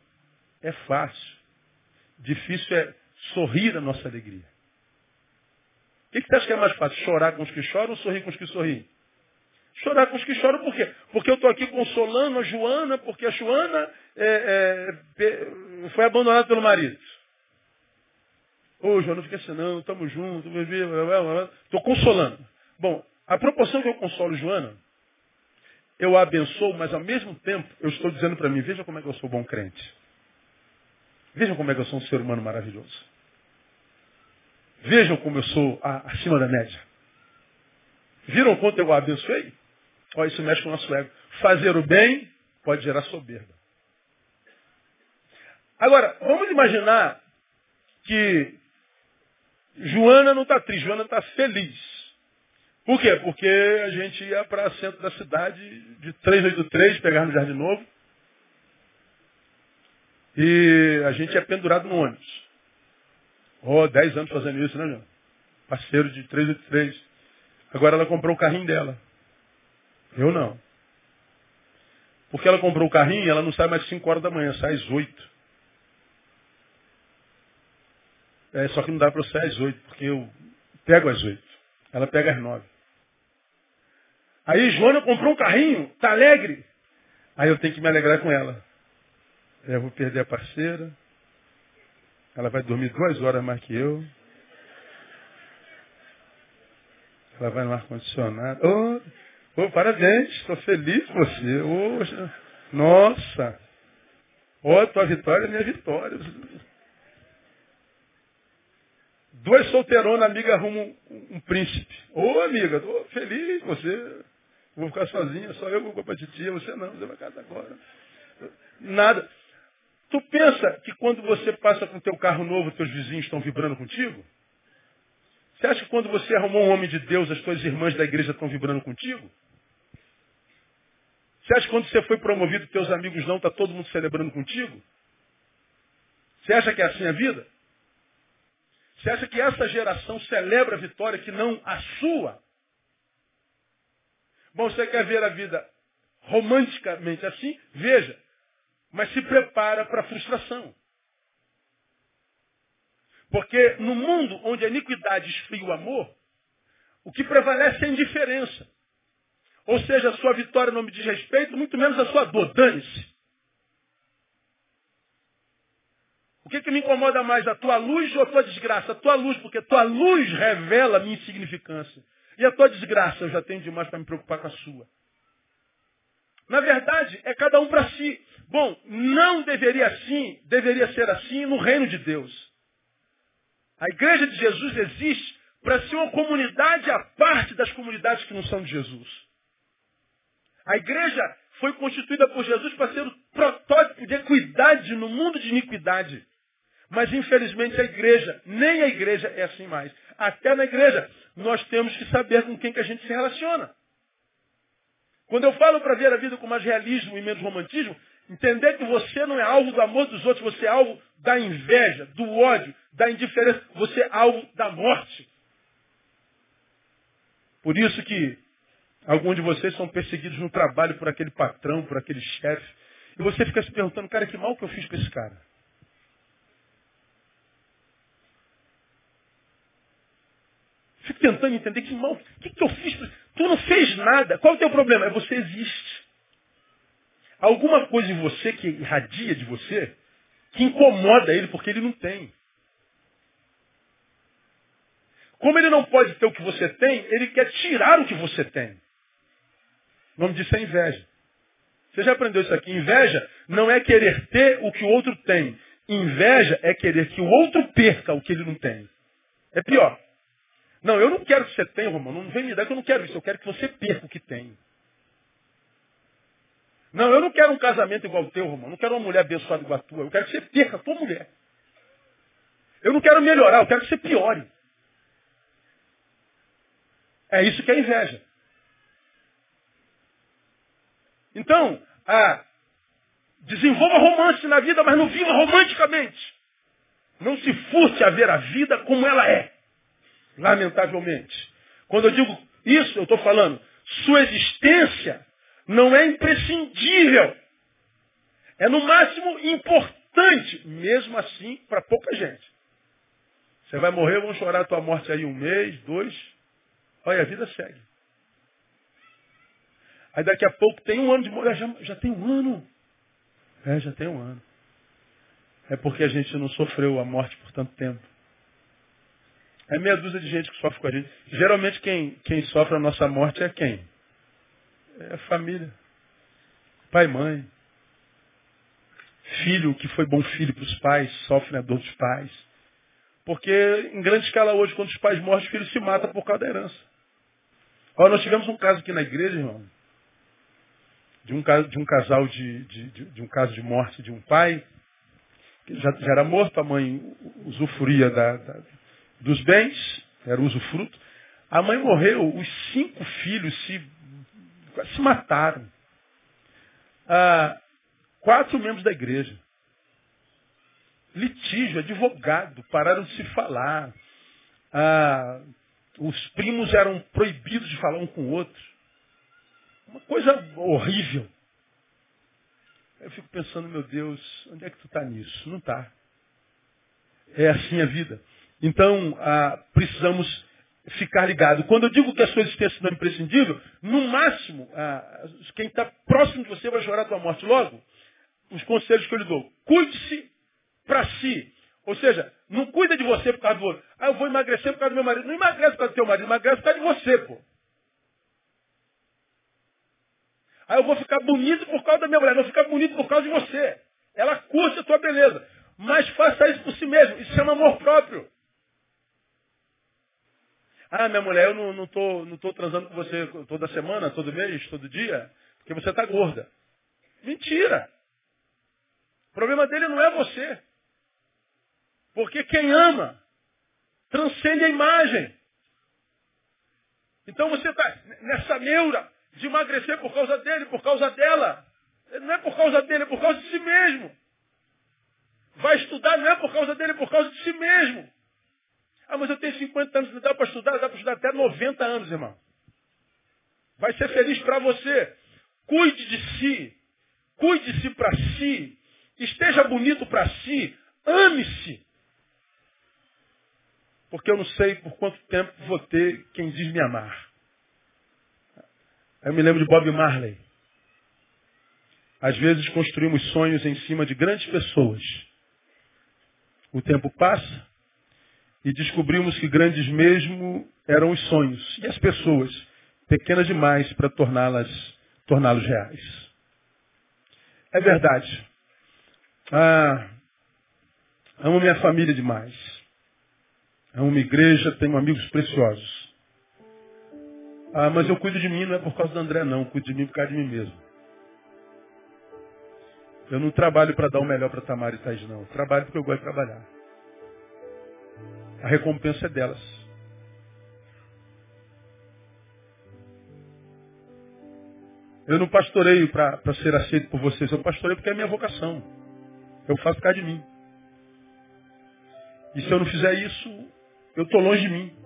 é fácil. Difícil é sorrir a nossa alegria. O que, que você acha que é mais fácil? Chorar com os que choram ou sorrir com os que sorriem? Chorar com os que choram por quê? Porque eu estou aqui consolando a Joana, porque a Joana é, é, foi abandonada pelo marido. Ô, Joana, não fica assim não, estamos juntos, estou consolando. Bom, a proporção que eu consolo Joana, eu a abençoo, mas ao mesmo tempo eu estou dizendo para mim, veja como é que eu sou bom crente. Vejam como é que eu sou um ser humano maravilhoso. Vejam como eu sou acima da média. Viram quanto eu abençoei? Olha, isso mexe com o nosso ego. Fazer o bem pode gerar soberba. Agora, vamos imaginar que Joana não está triste, Joana está feliz. Por quê? Porque a gente ia para o centro da cidade de 383, pegar no Jardim Novo. E a gente é pendurado no ônibus. Oh, 10 anos fazendo isso, né, meu? Parceiro de 383. Agora ela comprou o carrinho dela. Eu não. Porque ela comprou o carrinho, ela não sai mais 5 horas da manhã, sai às 8. É, só que não dá para eu sair às 8, porque eu pego às 8. Ela pega às 9. Aí Joana comprou um carrinho, tá alegre. Aí eu tenho que me alegrar com ela. Eu vou perder a parceira. Ela vai dormir duas horas mais que eu. Ela vai no ar-condicionado. Oh, oh, parabéns, estou feliz com você. Oh, nossa! Oh, tua vitória é minha vitória. Duas solteironas, amiga, arrumam um, um, príncipe. Ô, oh, amiga, estou feliz com você. Vou ficar sozinha, só eu vou para a titia, você não, você vai casar agora. Nada. Tu pensa que quando você passa com teu carro novo, teus vizinhos estão vibrando contigo? Você acha que quando você arrumou um homem de Deus, as tuas irmãs da igreja estão vibrando contigo? Você acha que quando você foi promovido, teus amigos não, está todo mundo celebrando contigo? Você acha que é assim a vida? Você acha que essa geração celebra a vitória que não a sua? Bom, você quer ver a vida romanticamente assim? Veja. Mas se prepara para a frustração. Porque no mundo onde a iniquidade esfria o amor, o que prevalece é a indiferença. Ou seja, a sua vitória não me diz respeito, muito menos a sua dor. Dane-se. O que, que me incomoda mais, a tua luz ou a tua desgraça? A tua luz, porque a tua luz revela a minha insignificância. E a tua desgraça, eu já tenho demais para me preocupar com a sua. Na verdade, é cada um para si. Bom, não deveria assim, deveria ser assim no reino de Deus. A igreja de Jesus existe para ser uma comunidade à parte das comunidades que não são de Jesus. A igreja foi constituída por Jesus para ser o protótipo de equidade no mundo de iniquidade. Mas infelizmente a igreja, nem a igreja é assim mais. Até na igreja, nós temos que saber com quem que a gente se relaciona. Quando eu falo para ver a vida com mais realismo e menos romantismo, entender que você não é alvo do amor dos outros, você é alvo da inveja, do ódio, da indiferença, você é alvo da morte. Por isso que alguns de vocês são perseguidos no trabalho por aquele patrão, por aquele chefe. E você fica se perguntando, cara, que mal que eu fiz para esse cara? Fico tentando entender que mal, o que, que eu fiz? Tu não fez nada. Qual é o teu problema? É você existe. Alguma coisa em você que irradia de você, que incomoda ele porque ele não tem. Como ele não pode ter o que você tem, ele quer tirar o que você tem. O nome disso é inveja. Você já aprendeu isso aqui? Inveja não é querer ter o que o outro tem. Inveja é querer que o outro perca o que ele não tem. É pior. Não, eu não quero que você tenha, Romão. Não vem me dar que eu não quero isso. Eu quero que você perca o que tem. Não, eu não quero um casamento igual o teu, Romão. Não quero uma mulher abençoada igual a tua. Eu quero que você perca a tua mulher. Eu não quero melhorar, eu quero que você piore. É isso que é inveja. Então, desenvolva romance na vida, mas não viva romanticamente. Não se furte a ver a vida como ela é. Lamentavelmente. Quando eu digo isso, eu estou falando, sua existência não é imprescindível. É no máximo importante, mesmo assim, para pouca gente. Você vai morrer, vão chorar a tua morte aí um mês, dois. Olha, a vida segue. Aí daqui a pouco tem um ano de morrer. Já, já tem um ano. É, já tem um ano. É porque a gente não sofreu a morte por tanto tempo. É meia dúzia de gente que sofre com a gente. Geralmente quem, quem sofre a nossa morte é quem? É família. Pai e mãe. Filho que foi bom filho para os pais, sofre a dor dos pais. Porque em grande escala hoje, quando os pais morrem, os filhos se matam por causa da herança. Olha, nós tivemos um caso aqui na igreja, irmão, de um, de um casal de, de, de, de um caso de morte de um pai, que já, já era morto, a mãe usufruía da, da dos bens, era usufruto. A mãe morreu, os cinco filhos se, se mataram. Ah, quatro membros da igreja. Litígio, advogado, pararam de se falar. Ah, os primos eram proibidos de falar um com o outro. Uma coisa horrível. Eu fico pensando, meu Deus, onde é que tu está nisso? Não está. É assim a vida. Então, ah, precisamos ficar ligado. Quando eu digo que a sua existência não é imprescindível, no máximo, ah, quem está próximo de você vai chorar a tua morte logo. Os conselhos que eu lhe dou. Cuide-se para si. Ou seja, não cuida de você por causa do outro. Ah, eu vou emagrecer por causa do meu marido. Não emagrece por causa do teu marido, emagrece por causa de você, pô. Ah, eu vou ficar bonito por causa da minha mulher. Não ficar bonito por causa de você. Ela curte a tua beleza. Mas faça isso por si mesmo. Isso chama amor próprio. Ah, minha mulher, eu não, não, tô, não tô transando com você toda semana, todo mês, todo dia, porque você está gorda. Mentira! O problema dele não é você. Porque quem ama transcende a imagem. Então você está nessa neura de emagrecer por causa dele, por causa dela. Não é por causa dele, é por causa de si mesmo. Vai estudar não é por causa dele, é por causa de si mesmo. Ah, mas eu tenho 50 anos, dá para estudar? Dá para estudar até 90 anos, irmão. Vai ser feliz para você. Cuide de si. Cuide-se para si. Esteja bonito para si. Ame-se. Porque eu não sei por quanto tempo vou ter quem diz me amar. Eu me lembro de Bob Marley. Às vezes construímos sonhos em cima de grandes pessoas. O tempo passa e descobrimos que grandes mesmo eram os sonhos e as pessoas pequenas demais para torná-las torná-los reais. É verdade. Ah, amo minha família demais. Amo minha igreja, tenho amigos preciosos. Ah, mas eu cuido de mim não é por causa do André, não. Eu cuido de mim por causa de mim mesmo. Eu não trabalho para dar o melhor para Tamara e Thaís, não. Eu trabalho porque eu gosto de trabalhar. A recompensa é delas. Eu não pastoreio para ser aceito por vocês, eu pastoreio porque é a minha vocação. Eu faço por causa de mim. E se eu não fizer isso, eu estou longe de mim.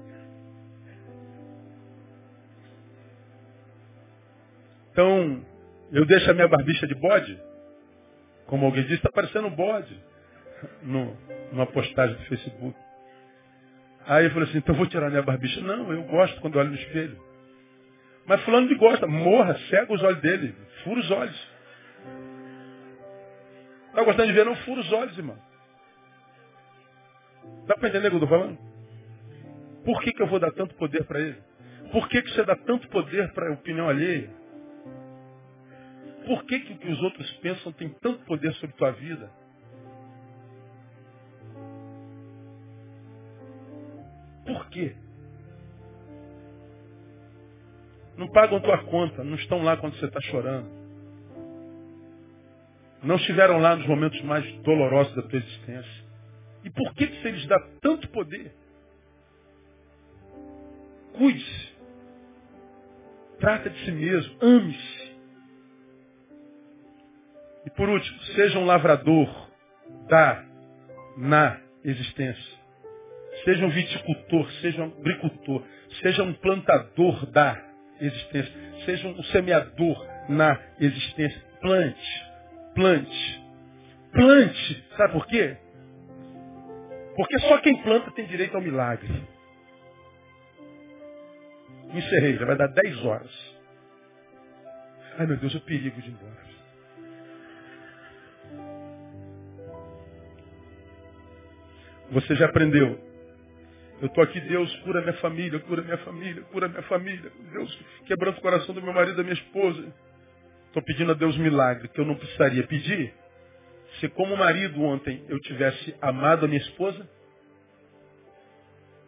Então, eu deixo a minha barbicha de bode, como alguém disse, está parecendo um bode no, numa postagem do Facebook. Aí eu falei assim, então eu vou tirar minha barbicha. Não, eu gosto quando olho no espelho. Mas fulano de gosta, morra, cega os olhos dele, fura os olhos. Está gostando de ver? Não fura os olhos, irmão. Dá para entender o que eu estou falando? Por que, que eu vou dar tanto poder para ele? Por que, que você dá tanto poder para a opinião alheia? Por que, que o que os outros pensam tem tanto poder sobre tua vida? Quê? Não pagam tua conta, não estão lá quando você está chorando. Não estiveram lá nos momentos mais dolorosos da tua existência. E por que, que você lhes dá tanto poder? Cuide-se. Trata de si mesmo. Ame-se. E por último, seja um lavrador da na existência. Seja um viticultor, seja um agricultor, seja um plantador da existência, seja um semeador na existência. Plante, plante, plante. Sabe por quê? Porque só quem planta tem direito ao milagre. Encerrei, já vai dar 10 horas. Ai meu Deus, o perigo de ir embora. Você já aprendeu eu estou aqui, Deus, cura minha família, cura minha família, cura minha família. Deus, quebrando o coração do meu marido da minha esposa. Estou pedindo a Deus milagre, que eu não precisaria pedir. Se como marido ontem eu tivesse amado a minha esposa,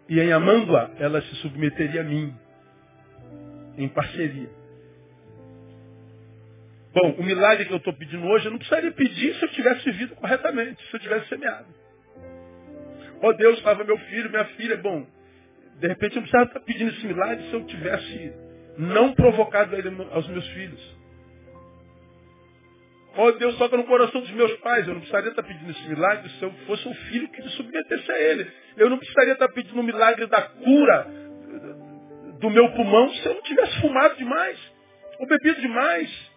e em amando-a, ela se submeteria a mim, em parceria. Bom, o milagre que eu estou pedindo hoje, eu não precisaria pedir se eu tivesse vivido corretamente, se eu tivesse semeado. Ó oh, Deus, salva meu filho, minha filha. Bom, de repente eu precisava estar pedindo esse milagre se eu tivesse não provocado ele aos meus filhos. Ó oh, Deus, toca no coração dos meus pais. Eu não precisaria estar pedindo esse milagre se eu fosse um filho que me submetesse a ele. Eu não precisaria estar pedindo um milagre da cura do meu pulmão se eu não tivesse fumado demais ou bebido demais.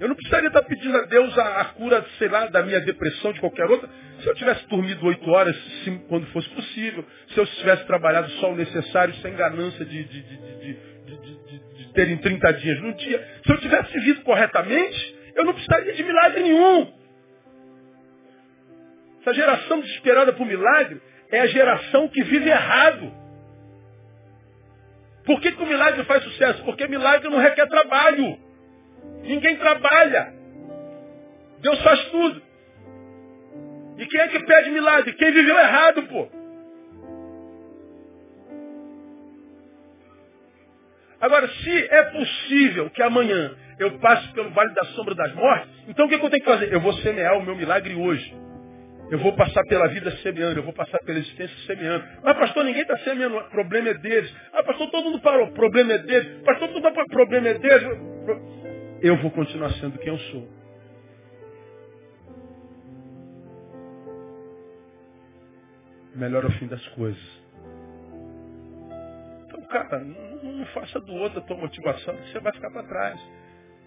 Eu não precisaria estar pedindo a Deus a, a, cura, sei lá, da minha depressão, de qualquer outra, se eu tivesse dormido oito horas, se, quando fosse possível, se eu tivesse trabalhado só o necessário, sem ganância de, de, de, de ter em 30 dias no dia, se eu tivesse vivido corretamente, eu não precisaria de milagre nenhum. Essa geração desesperada por milagre é a geração que vive errado. Por que, que o milagre faz sucesso? Porque milagre não requer trabalho. Ninguém trabalha. Deus faz tudo. E quem é que pede milagre? Quem viveu errado, pô. Agora, se é possível que amanhã eu passe pelo vale da sombra das mortes, então o que eu tenho que fazer? Eu vou semear o meu milagre hoje. Eu vou passar pela vida semeando, eu vou passar pela existência semeando. Mas, pastor, ninguém está semeando, o problema é deles. Ah, pastor, todo mundo parou, o problema é deles. Pastor, todo mundo parou, o problema é deles eu vou continuar sendo quem eu sou. Melhor é o fim das coisas. Então, cara, não, não faça do outro a tua motivação, que você vai ficar para trás.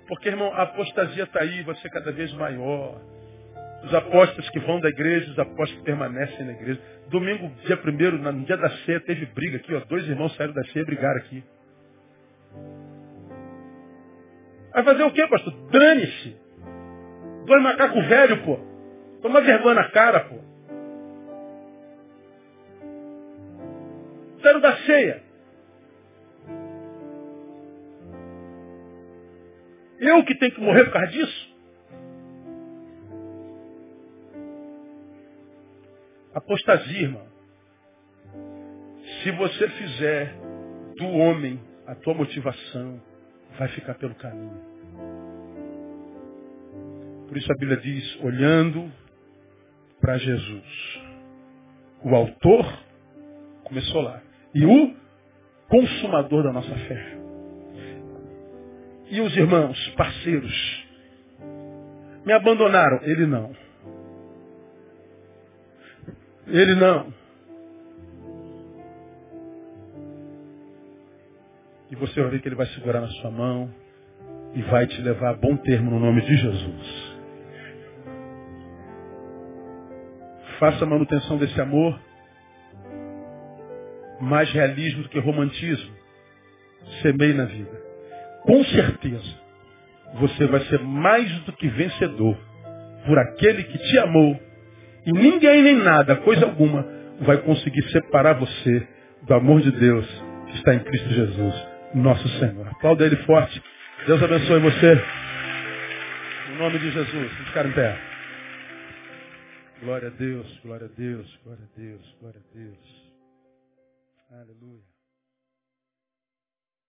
Porque, irmão, a apostasia está aí, vai ser cada vez maior. Os apóstolos que vão da igreja, os apóstolos que permanecem na igreja. Domingo, dia primeiro, no dia da ceia, teve briga aqui, ó. Dois irmãos saíram da ceia e brigaram aqui. Vai fazer o quê, pastor? Dane-se. Dois macacos velho, pô. Toma vergonha na cara, pô. Saíram da ceia. Eu que tenho que morrer por causa disso? Apostasia, irmão. Se você fizer do homem a tua motivação, vai ficar pelo caminho. Por isso a Bíblia diz, olhando para Jesus. O autor começou lá. E o consumador da nossa fé. E os irmãos, parceiros, me abandonaram. Ele não. Ele não. E você vai ver que ele vai segurar na sua mão e vai te levar a bom termo no nome de Jesus. Faça a manutenção desse amor. Mais realismo do que romantismo. Semeie na vida com certeza, você vai ser mais do que vencedor por aquele que te amou. E ninguém nem nada, coisa alguma, vai conseguir separar você do amor de Deus que está em Cristo Jesus, nosso Senhor. Aplauda ele forte. Deus abençoe você. Em nome de Jesus. Ficar em pé. Glória a Deus, glória a Deus, glória a Deus, glória a Deus. Aleluia.